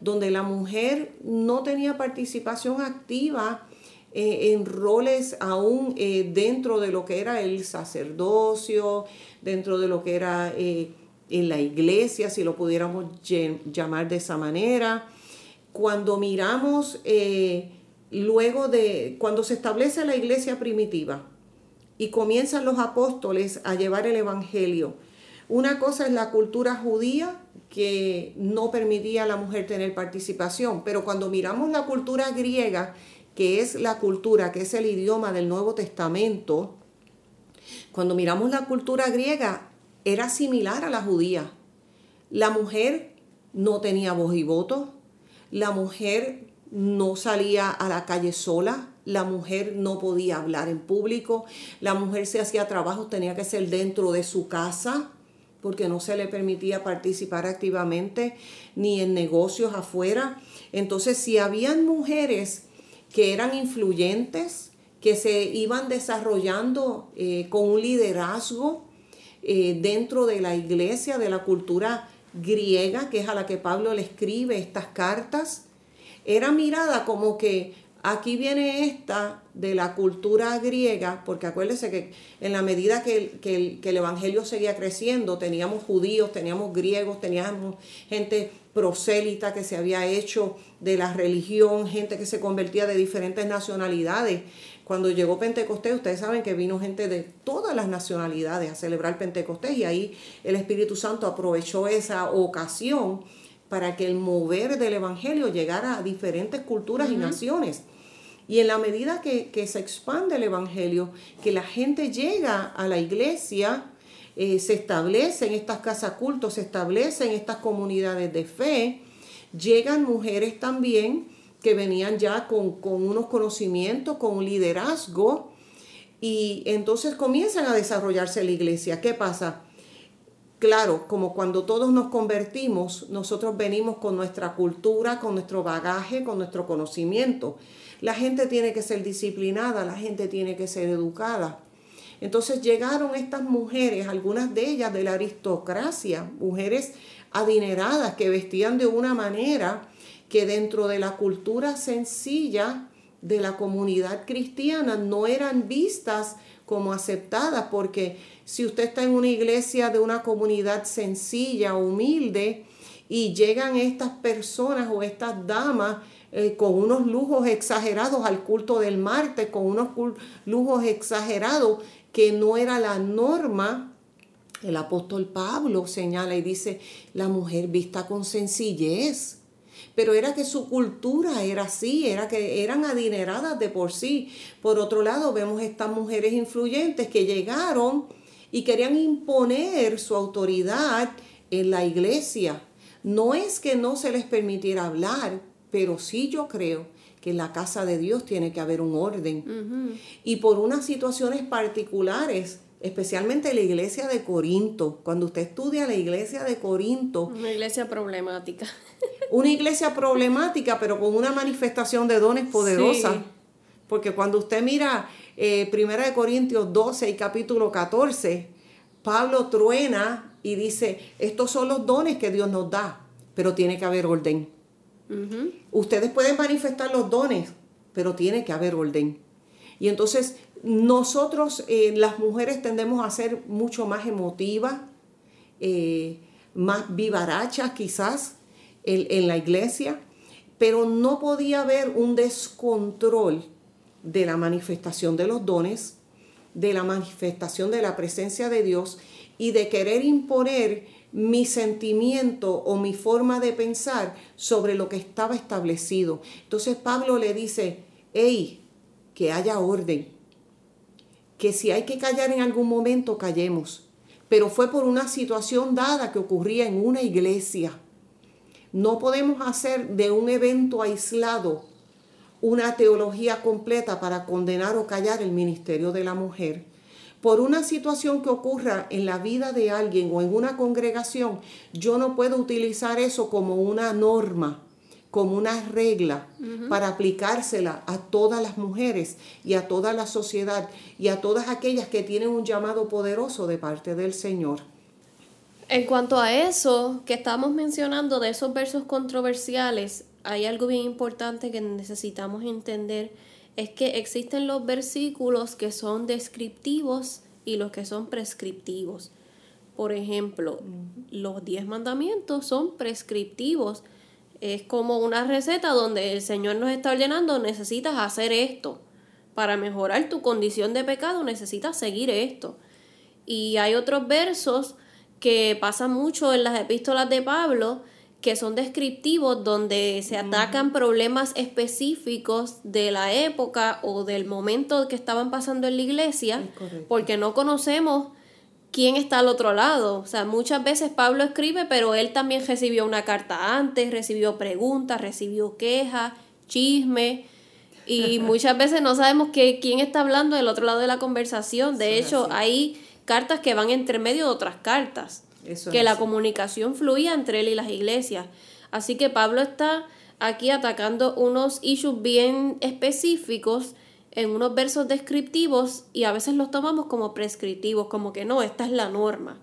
Speaker 2: donde la mujer no tenía participación activa eh, en roles aún eh, dentro de lo que era el sacerdocio, dentro de lo que era eh, en la iglesia, si lo pudiéramos llamar de esa manera cuando miramos eh, luego de, cuando se establece la iglesia primitiva y comienzan los apóstoles a llevar el Evangelio, una cosa es la cultura judía que no permitía a la mujer tener participación, pero cuando miramos la cultura griega, que es la cultura, que es el idioma del Nuevo Testamento, cuando miramos la cultura griega, era similar a la judía. La mujer no tenía voz y voto, la mujer no salía a la calle sola, la mujer no podía hablar en público, la mujer se hacía trabajo, tenía que ser dentro de su casa porque no se le permitía participar activamente ni en negocios afuera. Entonces, si habían mujeres que eran influyentes, que se iban desarrollando eh, con un liderazgo eh, dentro de la iglesia, de la cultura griega, que es a la que Pablo le escribe estas cartas, era mirada como que aquí viene esta de la cultura griega, porque acuérdense que en la medida que el, que el, Evangelio seguía creciendo, teníamos judíos, teníamos griegos, teníamos gente prosélita que se había hecho de la religión, gente que se convertía de diferentes nacionalidades. Cuando llegó Pentecostés, ustedes saben que vino gente de todas las nacionalidades a celebrar Pentecostés y ahí el Espíritu Santo aprovechó esa ocasión para que el mover del Evangelio llegara a diferentes culturas y naciones. Y en la medida que, se expande el Evangelio, que la gente llega a la iglesia, eh, se establecen estas casas cultos, se establecen estas comunidades de fe, llegan mujeres también que venían ya con, unos conocimientos, con un liderazgo, y entonces comienzan a desarrollarse la iglesia. ¿Qué pasa? Claro, como cuando todos nos convertimos, nosotros venimos con nuestra cultura, con nuestro bagaje, con nuestro conocimiento. La gente tiene que ser disciplinada, la gente tiene que ser educada. Entonces llegaron estas mujeres, algunas de ellas de la aristocracia, mujeres adineradas que vestían de una manera que dentro de la cultura sencilla de la comunidad cristiana no eran vistas como aceptadas, porque si usted está en una iglesia de una comunidad sencilla, humilde, y llegan estas personas o estas damas eh, con unos lujos exagerados al culto del martes, con unos lujos exagerados que no era la norma. El apóstol Pablo señala y dice, la mujer vista con sencillez. Pero era que su cultura era así, era que eran adineradas de por sí. Por otro lado, vemos estas mujeres influyentes que llegaron y querían imponer su autoridad en la iglesia. No es que no se les permitiera hablar, pero sí yo creo que en la casa de Dios tiene que haber un orden. Y por unas situaciones particulares, especialmente la iglesia de Corinto, cuando usted estudia la iglesia de Corinto.
Speaker 1: Una iglesia problemática.
Speaker 2: una iglesia problemática, pero con una manifestación de dones poderosa. Porque cuando usted mira eh, Primera de Corintios 12 y capítulo 14, Pablo truena y dice, estos son los dones que Dios nos da, pero tiene que haber orden. Ustedes pueden manifestar los dones, pero tiene que haber orden. Y entonces nosotros, eh, las mujeres, tendemos a ser mucho más emotivas, eh, más vivarachas quizás en la iglesia, pero no podía haber un descontrol de la manifestación de los dones, de la manifestación de la presencia de Dios y de querer imponer mi sentimiento o mi forma de pensar sobre lo que estaba establecido. Entonces Pablo le dice, hey, que haya orden, que si hay que callar en algún momento, callemos. Pero fue por una situación dada que ocurría en una iglesia. No podemos hacer de un evento aislado una teología completa para condenar o callar el ministerio de la mujer. Por una situación que ocurra en la vida de alguien o en una congregación, yo no puedo utilizar eso como una norma, como una regla para aplicársela a todas las mujeres y a toda la sociedad y a todas aquellas que tienen un llamado poderoso de parte del Señor.
Speaker 1: En cuanto a eso que estamos mencionando de esos versos controversiales, hay algo bien importante que necesitamos entender, es que existen los versículos que son descriptivos y los que son prescriptivos. Por ejemplo, los diez mandamientos son prescriptivos. Es como una receta donde el Señor nos está ordenando, necesitas hacer esto. Para mejorar tu condición de pecado necesitas seguir esto. Y hay otros versos que pasan mucho en las epístolas de Pablo, que son descriptivos donde se atacan problemas específicos de la época o del momento que estaban pasando en la iglesia, porque no conocemos quién está al otro lado. O sea, muchas veces Pablo escribe, pero él también recibió una carta antes, recibió preguntas, recibió quejas, chisme. Y muchas veces no sabemos que, quién está hablando del otro lado de la conversación. De hecho, hay cartas que van entre medio de otras cartas que la comunicación fluía entre él y las iglesias. Así que Pablo está aquí atacando unos issues bien específicos en unos versos descriptivos y a veces los tomamos como prescriptivos, como que no, esta es la norma.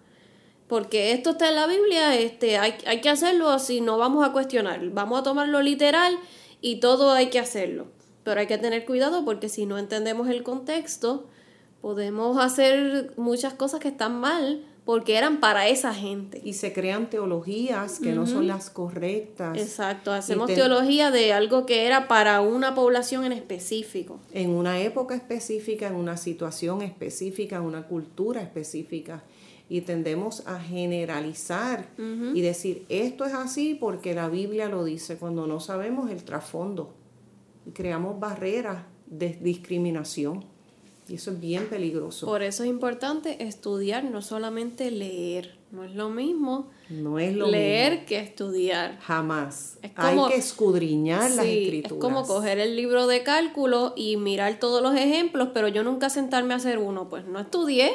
Speaker 1: Porque esto está en la Biblia, este, hay, hay que hacerlo así, no vamos a cuestionar, vamos a tomarlo literal y todo hay que hacerlo. Pero hay que tener cuidado porque si no entendemos el contexto, podemos hacer muchas cosas que están mal porque eran para esa gente.
Speaker 2: Y se crean teologías que no son las correctas.
Speaker 1: Exacto, hacemos teología de algo que era para una población en específico.
Speaker 2: En una época específica, en una situación específica, en una cultura específica. Y tendemos a generalizar y decir, esto es así porque la Biblia lo dice, cuando no sabemos el trasfondo. Y creamos barreras de discriminación. Y eso es bien peligroso.
Speaker 1: Por eso es importante estudiar, no solamente leer. No es lo mismo
Speaker 2: no es lo
Speaker 1: leer que estudiar.
Speaker 2: Jamás. Hay que escudriñar las escrituras.
Speaker 1: Es como coger el libro de cálculo y mirar todos los ejemplos, pero yo nunca sentarme a hacer uno. Pues no estudié.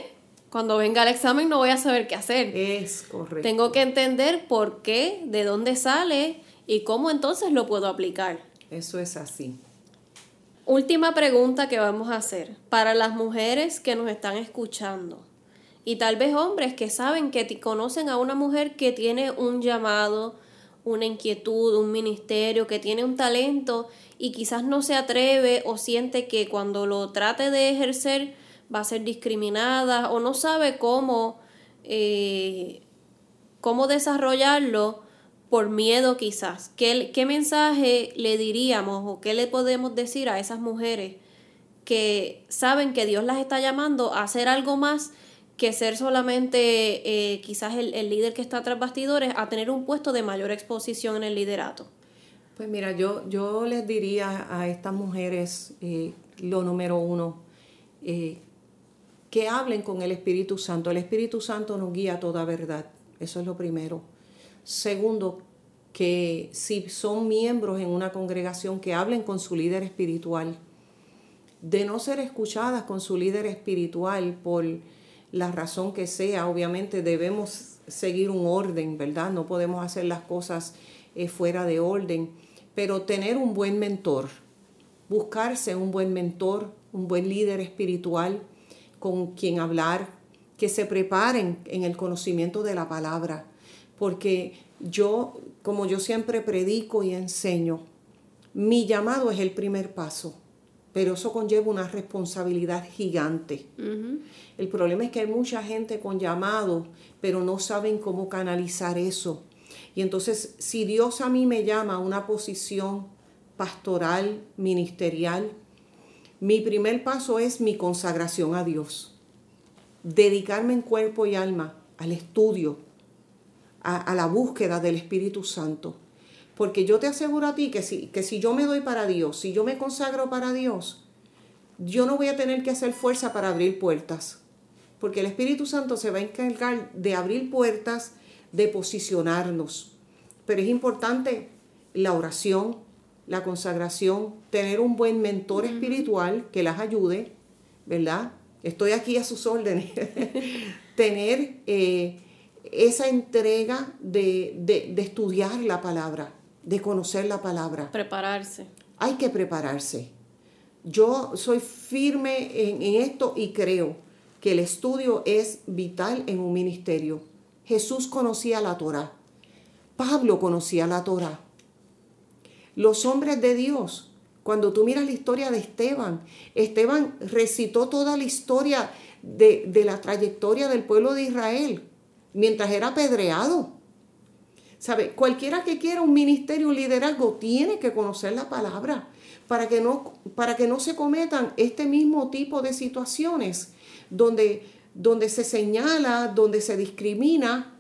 Speaker 1: Cuando venga el examen no voy a saber qué hacer.
Speaker 2: Es correcto.
Speaker 1: Tengo que entender por qué, de dónde sale y cómo entonces lo puedo aplicar.
Speaker 2: Eso es así.
Speaker 1: Última pregunta que vamos a hacer para las mujeres que nos están escuchando. Y tal vez hombres que saben que conocen a una mujer que tiene un llamado, una inquietud, un ministerio, que tiene un talento y quizás no se atreve o siente que cuando lo trate de ejercer va a ser discriminada o no sabe cómo, eh, cómo desarrollarlo por miedo quizás. ¿Qué, ¿Qué mensaje le diríamos o qué le podemos decir a esas mujeres que saben que Dios las está llamando a hacer algo más que ser solamente eh, quizás el, líder que está tras bastidores, a tener un puesto de mayor exposición en el liderato?
Speaker 2: Pues mira, yo, yo les diría a estas mujeres, eh, lo número uno, eh, que hablen con el Espíritu Santo. El Espíritu Santo nos guía a toda verdad. Eso es lo primero. Segundo, que si son miembros en una congregación, que hablen con su líder espiritual. De no ser escuchadas con su líder espiritual por la razón que sea, obviamente debemos seguir un orden, ¿verdad? No podemos hacer las cosas eh, fuera de orden, pero tener un buen mentor, buscarse un buen mentor, un buen líder espiritual con quien hablar, que se preparen en el conocimiento de la palabra, porque yo, como yo siempre predico y enseño, mi llamado es el primer paso, pero eso conlleva una responsabilidad gigante. El problema es que hay mucha gente con llamado, pero no saben cómo canalizar eso. Y entonces, si Dios a mí me llama a una posición pastoral, ministerial, mi primer paso es mi consagración a Dios. Dedicarme en cuerpo y alma al estudio, a, la búsqueda del Espíritu Santo. Porque yo te aseguro a ti que si, que si yo me doy para Dios, si yo me consagro para Dios, yo no voy a tener que hacer fuerza para abrir puertas. Porque el Espíritu Santo se va a encargar de abrir puertas, de posicionarnos. Pero es importante la oración, la consagración, tener un buen mentor espiritual que las ayude, ¿verdad? Estoy aquí a sus órdenes. tener eh, esa entrega de, estudiar la palabra, de conocer la palabra.
Speaker 1: Prepararse.
Speaker 2: Hay que prepararse. Yo soy firme en, en esto y creo que el estudio es vital en un ministerio. Jesús conocía la Torah. Pablo conocía la Torah. Los hombres de Dios, cuando tú miras la historia de Esteban, Esteban recitó toda la historia de, la trayectoria del pueblo de Israel mientras era apedreado. ¿Sabe? Cualquiera que quiera un ministerio, un liderazgo, tiene que conocer la palabra para que no, para que no se cometan este mismo tipo de situaciones donde, donde se señala, donde se discrimina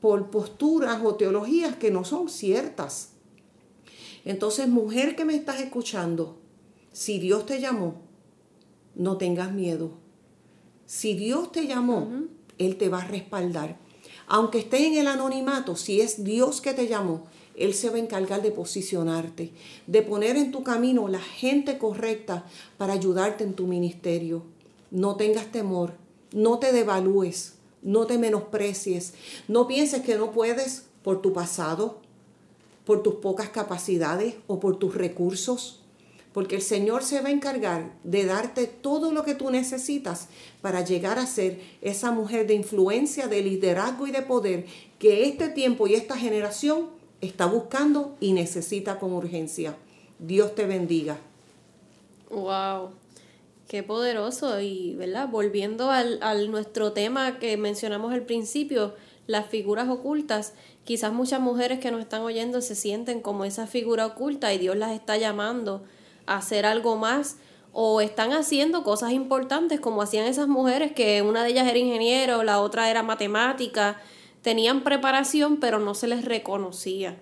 Speaker 2: por posturas o teologías que no son ciertas. Entonces, mujer que me estás escuchando, si Dios te llamó, no tengas miedo. Si Dios te llamó, Él te va a respaldar. Aunque estés en el anonimato, si es Dios que te llamó, Él se va a encargar de posicionarte, de poner en tu camino la gente correcta para ayudarte en tu ministerio. No tengas temor, no te devalúes, no te menosprecies, no pienses que no puedes por tu pasado, por tus pocas capacidades o por tus recursos, porque el Señor se va a encargar de darte todo lo que tú necesitas para llegar a ser esa mujer de influencia, de liderazgo y de poder que este tiempo y esta generación está buscando y necesita con urgencia. Dios te bendiga.
Speaker 1: Wow, qué poderoso y, ¿verdad? Volviendo al, nuestro tema que mencionamos al principio, las figuras ocultas, quizás muchas mujeres que nos están oyendo se sienten como esa figura oculta y Dios las está llamando hacer algo más o están haciendo cosas importantes como hacían esas mujeres que una de ellas era ingeniero, la otra era matemática, tenían preparación pero no se les reconocía.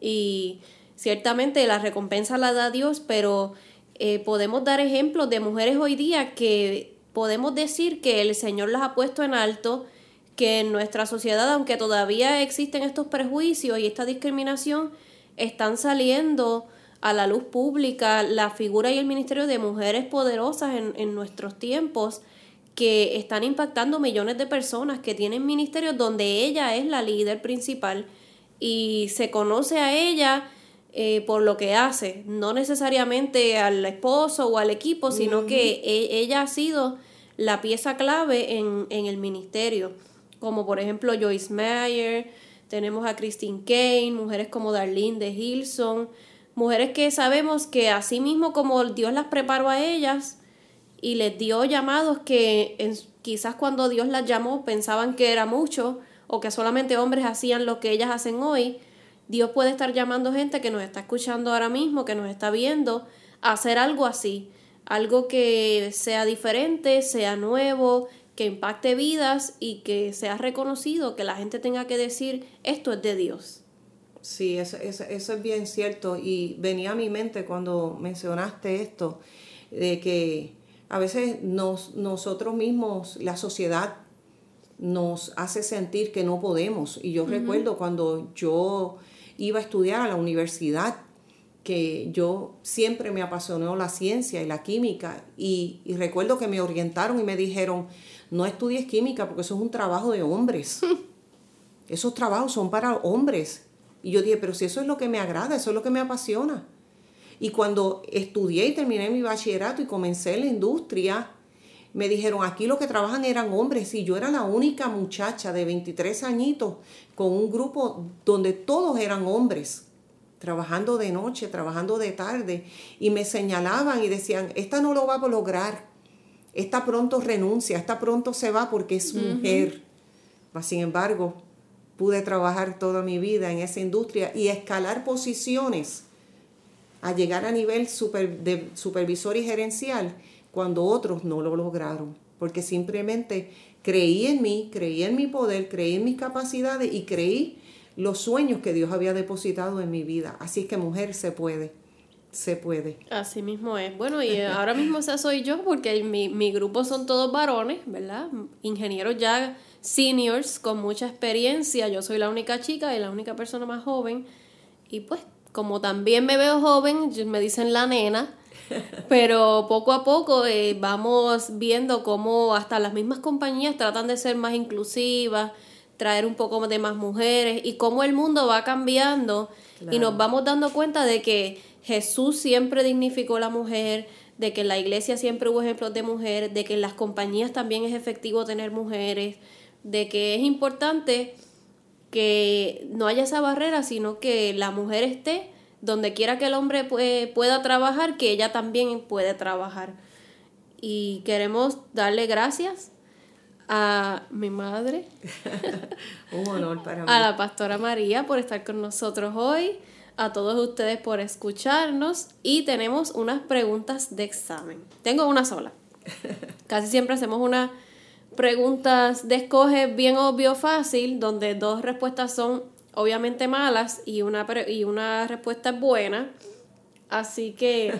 Speaker 1: Y ciertamente la recompensa la da Dios, pero eh, podemos dar ejemplos de mujeres hoy día que podemos decir que el Señor las ha puesto en alto, que en nuestra sociedad, aunque todavía existen estos prejuicios y esta discriminación, están saliendo a la luz pública la figura y el ministerio de mujeres poderosas en, en nuestros tiempos que están impactando millones de personas que tienen ministerios donde ella es la líder principal y se conoce a ella eh, por lo que hace, no necesariamente al esposo o al equipo, sino que e, ella ha sido la pieza clave en, en el ministerio como por ejemplo Joyce Meyer, tenemos a Christine Kane, mujeres como Darlene de Hilson, mujeres que sabemos que así mismo como Dios las preparó a ellas y les dio llamados que quizás cuando Dios las llamó pensaban que era mucho o que solamente hombres hacían lo que ellas hacen hoy, Dios puede estar llamando gente que nos está escuchando ahora mismo, que nos está viendo, a hacer algo así, algo que sea diferente, sea nuevo, que impacte vidas y que sea reconocido, que la gente tenga que decir, esto es de Dios.
Speaker 2: Sí, eso, eso, eso es bien cierto. Y venía a mi mente cuando mencionaste esto, de que a veces nos, nosotros mismos, la sociedad nos hace sentir que no podemos. Y yo recuerdo cuando yo iba a estudiar a la universidad, que yo siempre me apasionó la ciencia y la química y, y, recuerdo que me orientaron y me dijeron, no estudies química porque eso es un trabajo de hombres. Esos trabajos son para hombres. Y yo dije, pero si eso es lo que me agrada, eso es lo que me apasiona. Y cuando estudié y terminé mi bachillerato y comencé en la industria, me dijeron, aquí los que trabajan eran hombres y yo era la única muchacha de 23 añitos con un grupo donde todos eran hombres, trabajando de noche, trabajando de tarde, y me señalaban y decían, esta no lo va a lograr, esta pronto renuncia, esta pronto se va porque es mujer. Sin embargo, pude trabajar toda mi vida en esa industria y escalar posiciones a llegar a nivel super, de supervisor y gerencial cuando otros no lo lograron, porque simplemente creí en mí, creí en mi poder, creí en mis capacidades y creí los sueños que Dios había depositado en mi vida. Así es que mujer se puede, se puede.
Speaker 1: Así mismo es. Bueno, y ahora mismo esa soy yo porque mi, mi grupo son todos varones, ¿verdad? Ingenieros ya seniors con mucha experiencia. Yo soy la única chica y la única persona más joven. Y pues, como también me veo joven, me dicen la nena. Pero poco a poco eh, vamos viendo cómo hasta las mismas compañías tratan de ser más inclusivas, traer un poco de más mujeres y cómo el mundo va cambiando y nos vamos dando cuenta de que Jesús siempre dignificó a la mujer, de que en la iglesia siempre hubo ejemplos de mujeres, de que en las compañías también es efectivo tener mujeres, de que es importante que no haya esa barrera, sino que la mujer esté donde quiera que el hombre pueda trabajar, que ella también puede trabajar. Y queremos darle gracias a mi madre,
Speaker 2: Un honor para mí.
Speaker 1: a la pastora María por estar con nosotros hoy, a todos ustedes por escucharnos y tenemos unas preguntas de examen. Tengo una sola. Casi siempre hacemos una preguntas de escoge bien obvio fácil, donde dos respuestas son obviamente malas y una, y una respuesta es buena. Así que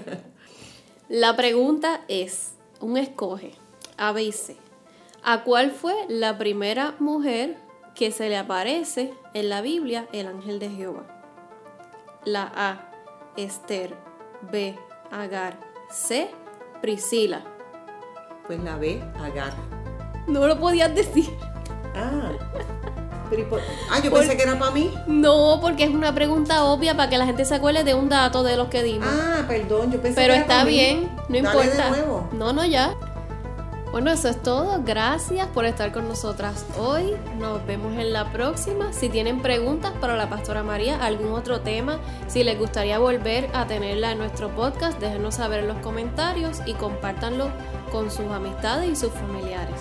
Speaker 1: la pregunta es, un escoge, A, B y C. ¿A cuál fue la primera mujer que se le aparece en la Biblia el ángel de Jehová? La A, Esther. B, Agar. C, Priscila.
Speaker 2: Pues la B, Agar.
Speaker 1: No lo podías decir.
Speaker 2: Ah. ah, yo pensé que era para mí.
Speaker 1: No, porque es una pregunta obvia para que la gente se acuerde de un dato de los que dimos.
Speaker 2: Ah, perdón, yo pensé
Speaker 1: Pero
Speaker 2: que era
Speaker 1: está
Speaker 2: para mí.
Speaker 1: bien, no
Speaker 2: Dale
Speaker 1: importa.
Speaker 2: de nuevo.
Speaker 1: No, no, ya. Bueno, eso es todo. Gracias por estar con nosotras hoy. Nos vemos en la próxima. Si tienen preguntas para la pastora María, algún otro tema, si les gustaría volver a tenerla en nuestro podcast, déjenos saber en los comentarios y compártanlo con sus amistades y sus familiares.